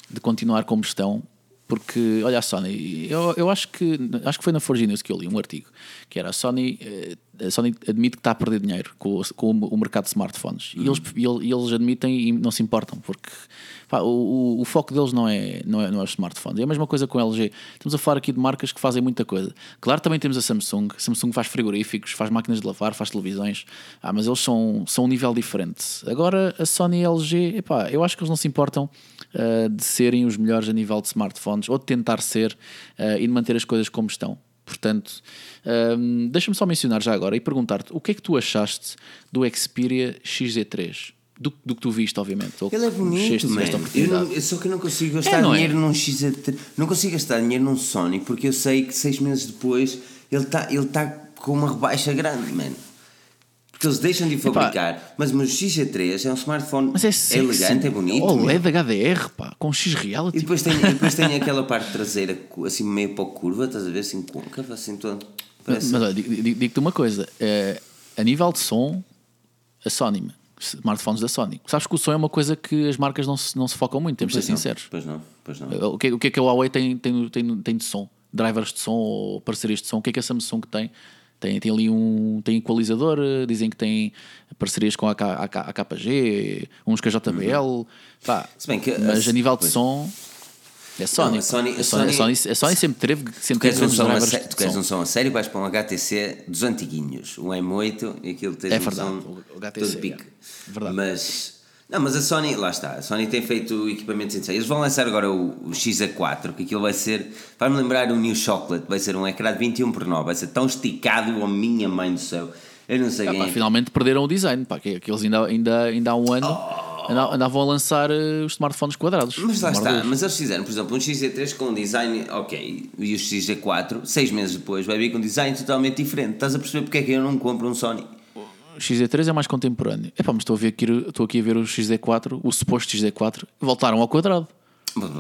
de continuar como estão porque, olha a Sony, eu, eu acho que acho que foi na Forge News que eu li um artigo que era a Sony, eh, a Sony admite que está a perder dinheiro com, com o mercado de smartphones uhum. e, eles, e eles admitem e não se importam porque pá, o, o, o, foco deles não é, não, é, não é os smartphones. É a mesma coisa com a LG. Estamos a falar aqui de marcas que fazem muita coisa. Claro, também temos a Samsung. A Samsung faz frigoríficos, faz máquinas de lavar, faz televisões, ah, mas eles são, são um nível diferente. Agora a Sony e a LG, epá, eu acho que eles não se importam uh, de serem os melhores a nível de smartphones ou de tentar ser uh, e de manter as coisas como estão. Portanto, um, deixa-me só mencionar já agora e perguntar-te o que é que tu achaste do Xperia XZ3? Do, do que tu viste, obviamente. Ele é bonito, man. Eu não, só que eu não consigo gastar é, dinheiro é? num XZ3. Não consigo gastar dinheiro num Sony porque eu sei que seis meses depois ele está ele tá com uma rebaixa grande, mano. Porque eles deixam de fabricar. Epá. Mas o XG3 é um smartphone mas é, é elegante, é bonito. Oh, LED HDR, pá, com X Reality. E depois tem, depois tem aquela parte traseira assim meio pouco curva, estás a ver? Assim côncava, assim todo. Parece... Mas, mas olha, digo-te uma coisa: é, a nível de som, a Sony, smartphones da Sony. Sabes que o som é uma coisa que as marcas não se, não se focam muito, temos de ser não, sinceros. Pois não, pois não. O que, o que é que a Huawei tem, tem, tem, tem de som? Drivers de som ou parcerias de som? O que é que a Samsung tem? Tem, tem ali um tem equalizador, dizem que tem parcerias com a, a, a KG, uns com a JBL, uhum. pá, que, mas a, a nível de som é Sony. Não, a, Sony, a, Sony, a, Sony, a Sony sempre teve sempre teve um som a sé, Tu queres um som a sério, vais para um HTC dos antiguinhos, um M8 e aquilo tens é um verdade, som o HTC, todo pique. É. Verdade. Mas não, mas a Sony, lá está, a Sony tem feito equipamentos interessantes. Eles vão lançar agora o, o XA4, que aquilo vai ser, vai-me lembrar o New Chocolate, vai ser um ecrã de 21 por 9, vai ser tão esticado, a minha mãe do céu. Eu não sei ah, quem pá, é. Finalmente perderam o design, pá, que, que eles ainda, ainda, ainda há um ano. Oh. Andavam a lançar uh, os smartphones quadrados. Mas lá está, mas eles fizeram, por exemplo, um XZ3 com um design ok, e o XZ4, seis meses depois, vai vir com um design totalmente diferente. Estás a perceber porque é que eu não compro um Sony? O XZ3 é mais contemporâneo. Epá, mas estou, a ver aqui, estou aqui a ver o XZ4, o suposto XZ4, voltaram ao quadrado.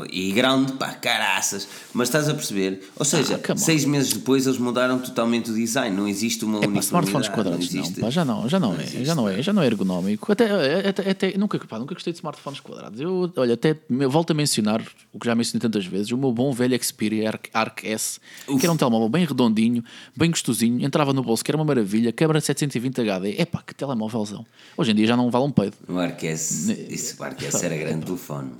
E grande, pá, caraças. Mas estás a perceber? Ou seja, ah, seis meses depois eles mudaram totalmente o design. Não existe uma é, smartphones quadrados, não, não, pá, já não, já não, não é, existe, já não é, já não é ergonómico. Até, até, até nunca, pá, nunca gostei de smartphones quadrados. Eu, olha, até volto a mencionar o que já mencionei tantas vezes, o meu bom velho Xperia Arc, Arc S, Uf. que era um telemóvel bem redondinho, bem gostosinho, entrava no bolso, que era uma maravilha, câmara 720 HD. É pá, que telemóvelzão. Hoje em dia já não vale um peido. O Arc S, isso, o Arc S era grande telefone.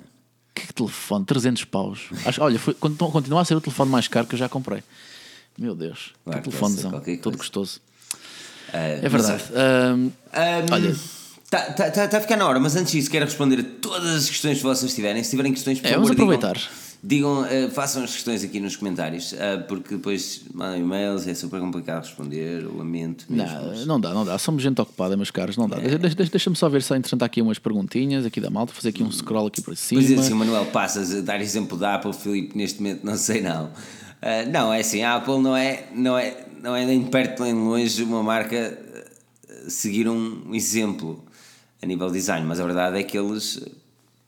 Que telefone? 300 paus. Acho, olha, foi, continua a ser o telefone mais caro que eu já comprei. Meu Deus, claro, que telefonezão. Todo gostoso. Uh, é verdade. Um, um, olha. Está tá, tá, tá a ficar na hora, mas antes disso, quero responder a todas as questões que vocês tiverem. Se tiverem questões, por é, favor, vamos aproveitar. Digam, Digam, uh, façam as questões aqui nos comentários, uh, porque depois mandam e-mails, é super complicado responder, lamento. Não, não dá, não dá. Somos gente ocupada, meus caros, não dá. É. Deixa-me deixa só ver se há interessante aqui umas perguntinhas aqui da malta, fazer aqui um scroll aqui para cima. Pois é, se o Manuel Passas a dar exemplo da Apple, Filipe, neste momento não sei não. Uh, não, é assim, a Apple não é, não, é, não é nem perto nem longe uma marca seguir um exemplo a nível design, mas a verdade é que eles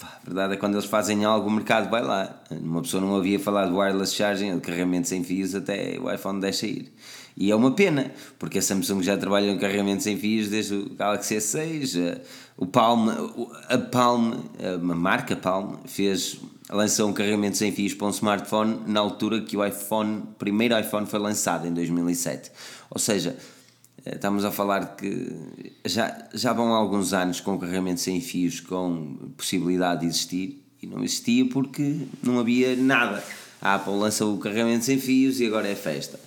a verdade é que quando eles fazem algo, o mercado vai lá. Uma pessoa não havia falado de wireless charging, de carregamento sem fios, até o iPhone deixa ir. E é uma pena, porque a Samsung já trabalha em carregamento sem fios desde o Galaxy S6. O Palm, a Palm, a marca Palm, fez, lançou um carregamento sem fios para um smartphone na altura que o iPhone, primeiro iPhone foi lançado, em 2007. Ou seja, eh, estamos a falar que já, já vão há alguns anos com carregamento sem fios com possibilidade de existir E não existia porque não havia nada. A Apple lança o carregamento sem fios e agora é festa.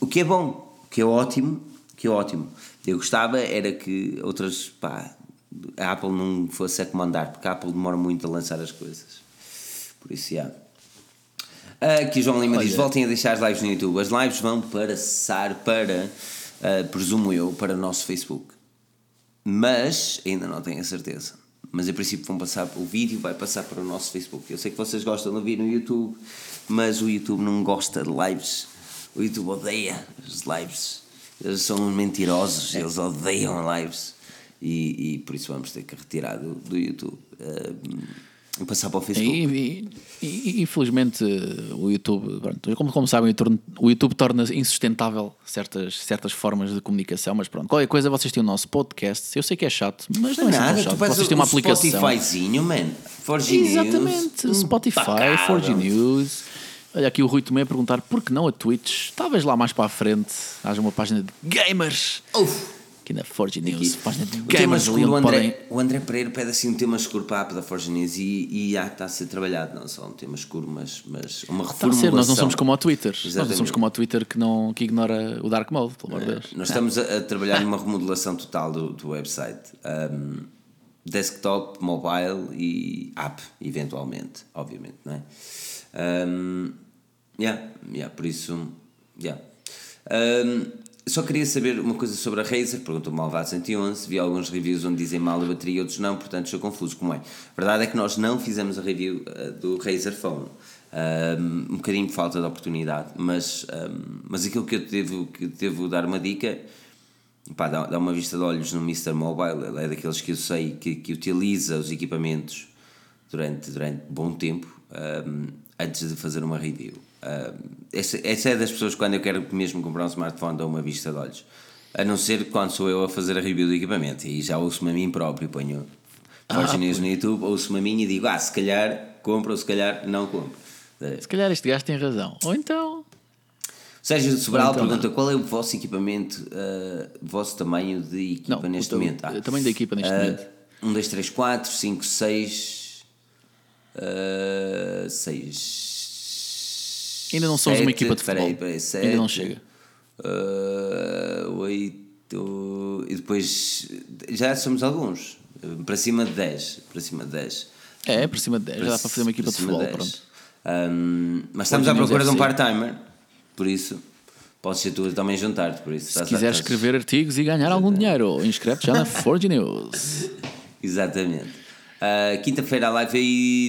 O que é bom, o que é ótimo, o que é ótimo. Eu gostava era que outras, pá, a Apple não fosse a comandar, porque a Apple demora muito a lançar as coisas. Por isso, já. Aqui João Lima diz: voltem a deixar as lives no YouTube. As lives vão passar para, uh, presumo eu, para o nosso Facebook. Mas ainda não tenho a certeza. Mas a princípio vão passar, o vídeo vai passar para o nosso Facebook. Eu sei que vocês gostam de ouvir no YouTube, mas o YouTube não gosta de lives. O YouTube odeia as lives. Eles são mentirosos, eles odeiam lives. E, e por isso vamos ter que retirar do, do YouTube. Uh, passar para o Facebook. E, e, infelizmente o YouTube, pronto, como, como sabem, o YouTube torna insustentável certas, certas formas de comunicação, mas pronto, qualquer coisa vocês têm o nosso podcast. Eu sei que é chato, mas não, não é nada, chato. Vocês têm uma aplicação. Spotifyzinho, man. Forge Exatamente, News. Spotify, Forge News. Olha aqui o Rui Tomé a perguntar por que não a Twitch? Talvez lá mais para a frente haja uma página de gamers. Uf aqui na Forge News, página de gamers ali o André, podem... o André Pereira pede assim um tema escuro para a app da Forge News e, e já está a ser trabalhado, não só um tema escuro, mas, mas uma reformulação. Está a ser, nós não somos como o Twitter, Exatamente. nós não somos como o Twitter que, não, que ignora o Dark Mode, pelo amor de Deus. Nós estamos a, a trabalhar numa remodelação total do, do website. Um, desktop, mobile e app, eventualmente, obviamente, não é? Um, yeah, yeah, por isso, yeah. Um, só queria saber uma coisa sobre a Razer, perguntou Malvado 111. Vi alguns reviews onde dizem mal a bateria e outros não, portanto estou confuso. Como é? A verdade é que nós não fizemos a review uh, do Razer Phone. Um, um bocadinho de falta de oportunidade, mas, um, mas aquilo que eu devo, que devo dar uma dica, pá, dá, dá uma vista de olhos no Mr. Mobile, ele é daqueles que eu sei que, que utiliza os equipamentos durante, durante bom tempo um, antes de fazer uma review. Uh, essa, essa é das pessoas quando eu quero mesmo comprar um smartphone dou uma vista de olhos. A não ser quando sou eu a fazer a review do equipamento e já ouço-me a mim próprio, ponho ah, no YouTube, ouço-me a mim e digo, ah, se calhar compro ou se calhar não compro. Se calhar este gajo tem razão. Ou então. Sérgio Sobral então, pergunta qual é o vosso equipamento, uh, vosso tamanho de equipa não, neste momento? Ah, o tamanho da equipa neste uh, momento. 1, 2, 3, 4, 5, 6. 6 Ainda não somos sete, uma equipa de futebol. Peraí, peraí, sete, Ainda não chega. Uh, oito. E depois já somos alguns. Para cima de 10. Para cima de 10. É, para cima de 10. Já dá para fazer uma equipa de futebol. Pronto. Um, mas estamos à procura de um part-timer. Por isso. Podes ser tu também juntar-te, por isso. Se quiser escrever artigos e ganhar algum dinheiro, inscreve-te já na Forge News. Exatamente. Uh, Quinta-feira a live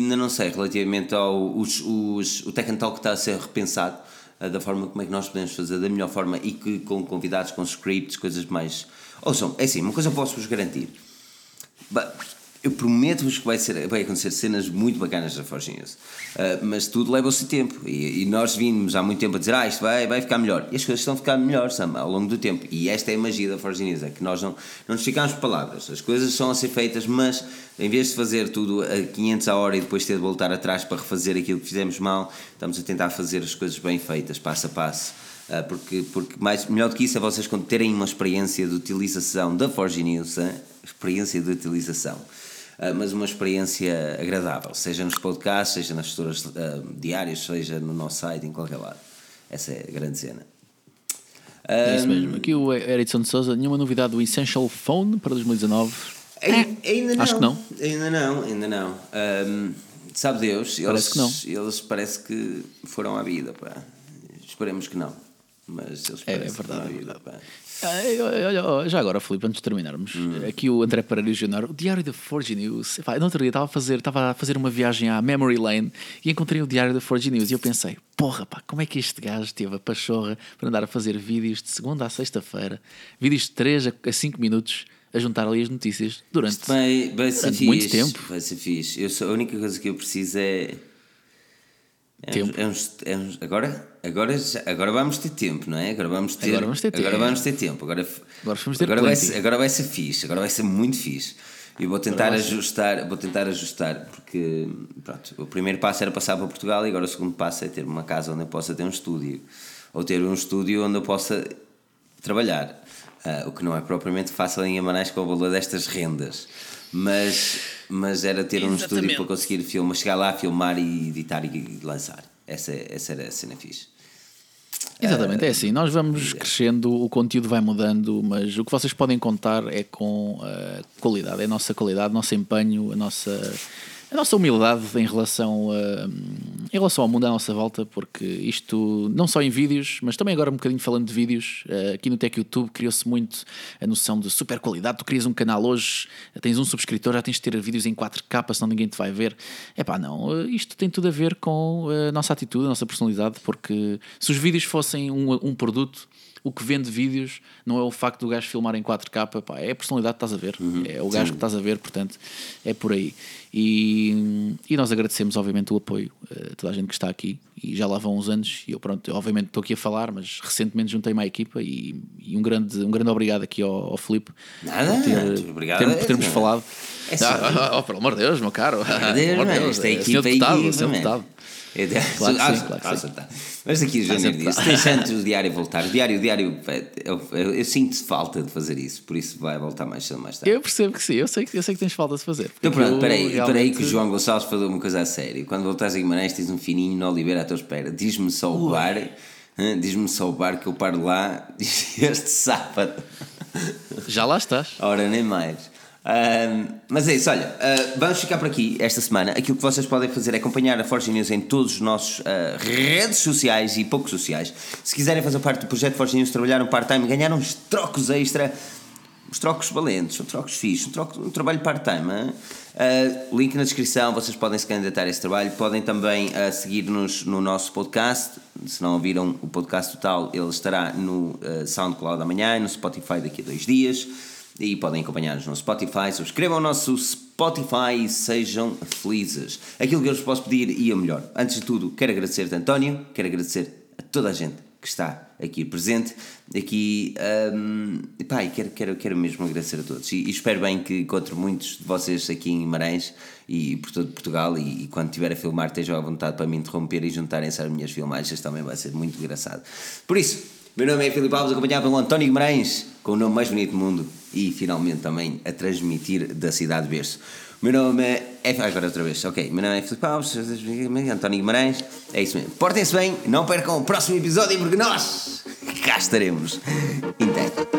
ainda não sei, relativamente ao os, os, o Tech Talk está a ser repensado uh, da forma como é que nós podemos fazer da melhor forma e que com convidados, com scripts, coisas mais. Ouçam, é assim, uma coisa eu posso-vos garantir. But, eu prometo-vos que vai, ser, vai acontecer cenas muito bacanas da Forge. Uh, mas tudo leva o seu tempo. E, e, nós vimos há muito tempo a dizer, ah, isto vai, vai ficar melhor. E as coisas estão a ficar melhor, Sam, ao longo do tempo. E esta é a magia da Forge é que nós não, não nos ficamos palavras. As coisas são a ser feitas, mas em vez de fazer tudo a 500 a hora e depois ter de voltar atrás para refazer aquilo que fizemos mal, estamos a tentar fazer as coisas bem feitas, passo a passo. Uh, porque, porque mais, melhor do que isso é vocês terem uma experiência de utilização da Forge News, experiência de utilização. Ah, mas uma experiência agradável, seja nos podcasts, seja nas histórias uh, diárias, seja no nosso site, em qualquer lado. Essa é a grande cena. É isso mesmo. Aqui o Erickson de Souza, nenhuma novidade do Essential Phone para 2019? Ainda não. Acho que não. Ainda não, ainda não. Um, sabe Deus, parece eles, que não. eles parece que foram à vida, pá. Esperemos que não. Mas eles é, é verdade, é verdade. Pá. Olha, já agora, Filipe, antes de terminarmos, hum. aqui o André Pereira Júnior, o Diário da Forge News. Epá, no outro dia estava a, fazer, estava a fazer uma viagem à Memory Lane e encontrei o Diário da Forge News e eu pensei, porra, pá, como é que este gajo teve a pachorra para andar a fazer vídeos de segunda a sexta-feira, vídeos de 3 a 5 minutos a juntar ali as notícias durante, vai, vai durante muito tempo. Vai ser fixe. Eu sou, a única coisa que eu preciso é tempo. É uns, é uns, agora, agora, agora vamos ter tempo, não é? Agora vamos ter, agora vamos ter tempo. Agora, vamos ter tempo. agora, agora, ter agora, vai ser, agora vai ser fixe, agora vai ser muito fixe. E vou tentar ajustar, vou tentar ajustar, porque pronto, o primeiro passo era passar para Portugal e agora o segundo passo é ter uma casa onde eu possa ter um estúdio. Ou ter um estúdio onde eu possa trabalhar. Uh, o que não é propriamente fácil em Guimarães com o valor destas rendas. Mas, mas era ter um estúdio para conseguir filmar, chegar lá, filmar e editar e lançar. Essa, essa era a cena fixe. Exatamente, é assim, nós vamos crescendo, o conteúdo vai mudando, mas o que vocês podem contar é com a qualidade, é a nossa qualidade, o nosso empenho, a nossa a nossa humildade em relação, a, em relação ao mundo à nossa volta, porque isto, não só em vídeos, mas também agora um bocadinho falando de vídeos, eh, aqui no Tech YouTube criou-se muito a noção de super qualidade. Tu crias um canal hoje, tens um subscritor, já tens de ter vídeos em 4K, senão ninguém te vai ver. É pá, não, eh, isto tem tudo a ver com a nossa atitude, a nossa personalidade, porque se os vídeos fossem um, um produto o que vende vídeos não é o facto do gajo filmar em 4K, pá, é a personalidade que estás a ver, uhum, é o gajo sim. que estás a ver, portanto, é por aí. E, e nós agradecemos, obviamente, o apoio a toda a gente que está aqui. E já lá vão uns anos, e eu, pronto, obviamente estou aqui a falar, mas recentemente juntei-me à equipa e, e, um, grande, um grande obrigado aqui ao, ao Filipe Nada, por, ter, obrigado, ter, por termos é, falado. É ah, oh, pelo amor de Deus, meu caro. Deus, Deus, esta é, equipa deputado, deputado. É, claro que sim, claro que sim. Mas aqui o Janeiro disse: tem chance o diário voltar. O diário, o diário, eu, eu, eu, sinto falta de fazer isso, por isso vai voltar mais cedo mais tarde. Eu percebo que sim, eu sei, eu sei que tens falta de fazer. Então pronto, espera aí, realmente... que o João Gonçalves falou uma coisa a sério. Quando voltares a Guimarães, tens um fininho no Oliveira à tua espera. Diz-me só o bar, diz-me só o bar que eu paro lá este sábado. Já lá estás. Ora, nem mais mas é isso, olha, uh, vamos ficar por aqui esta semana. Aquilo que vocês podem fazer é acompanhar a Forge News em todos os nossos uh, redes sociais e pouco sociais. Se quiserem fazer parte do projeto Forge News, trabalhar um part-time, ganhar uns trocos extra, uns trocos valentes, uns trocos fixos, um, troco, um trabalho part-time. Uh, link na descrição, vocês podem se candidatar a esse trabalho. Podem também uh, seguir-nos no nosso podcast. Se não ouviram o podcast total, ele estará no uh, SoundCloud amanhã e no Spotify daqui a dois dias e podem acompanhar-nos no Spotify. Subscrevam o nosso Spotify e sejam felizes. Aquilo que eu vos posso pedir e a melhor. Antes de tudo, quero agradecer-te, António, quero agradecer a toda a gente que está aqui presente. Aqui, um, pá, quero, quero, quero mesmo agradecer a todos. E, e, espero bem que encontre muitos de vocês aqui em Marães e por todo Portugal. E, e quando estiver a filmar, estejam à vontade para me interromper e juntarem-se às minhas filmagens. Também vai ser muito engraçado. Por isso. Meu nome é Filipe Alves, acompanhado pelo António Guimarães, com o nome mais bonito do mundo e finalmente também a transmitir da cidade de berço. Meu nome é. Ah, agora outra vez, ok. Meu nome é Filipe Alves, António Guimarães. É isso mesmo. Portem-se bem, não percam o próximo episódio porque nós cá estaremos. Então.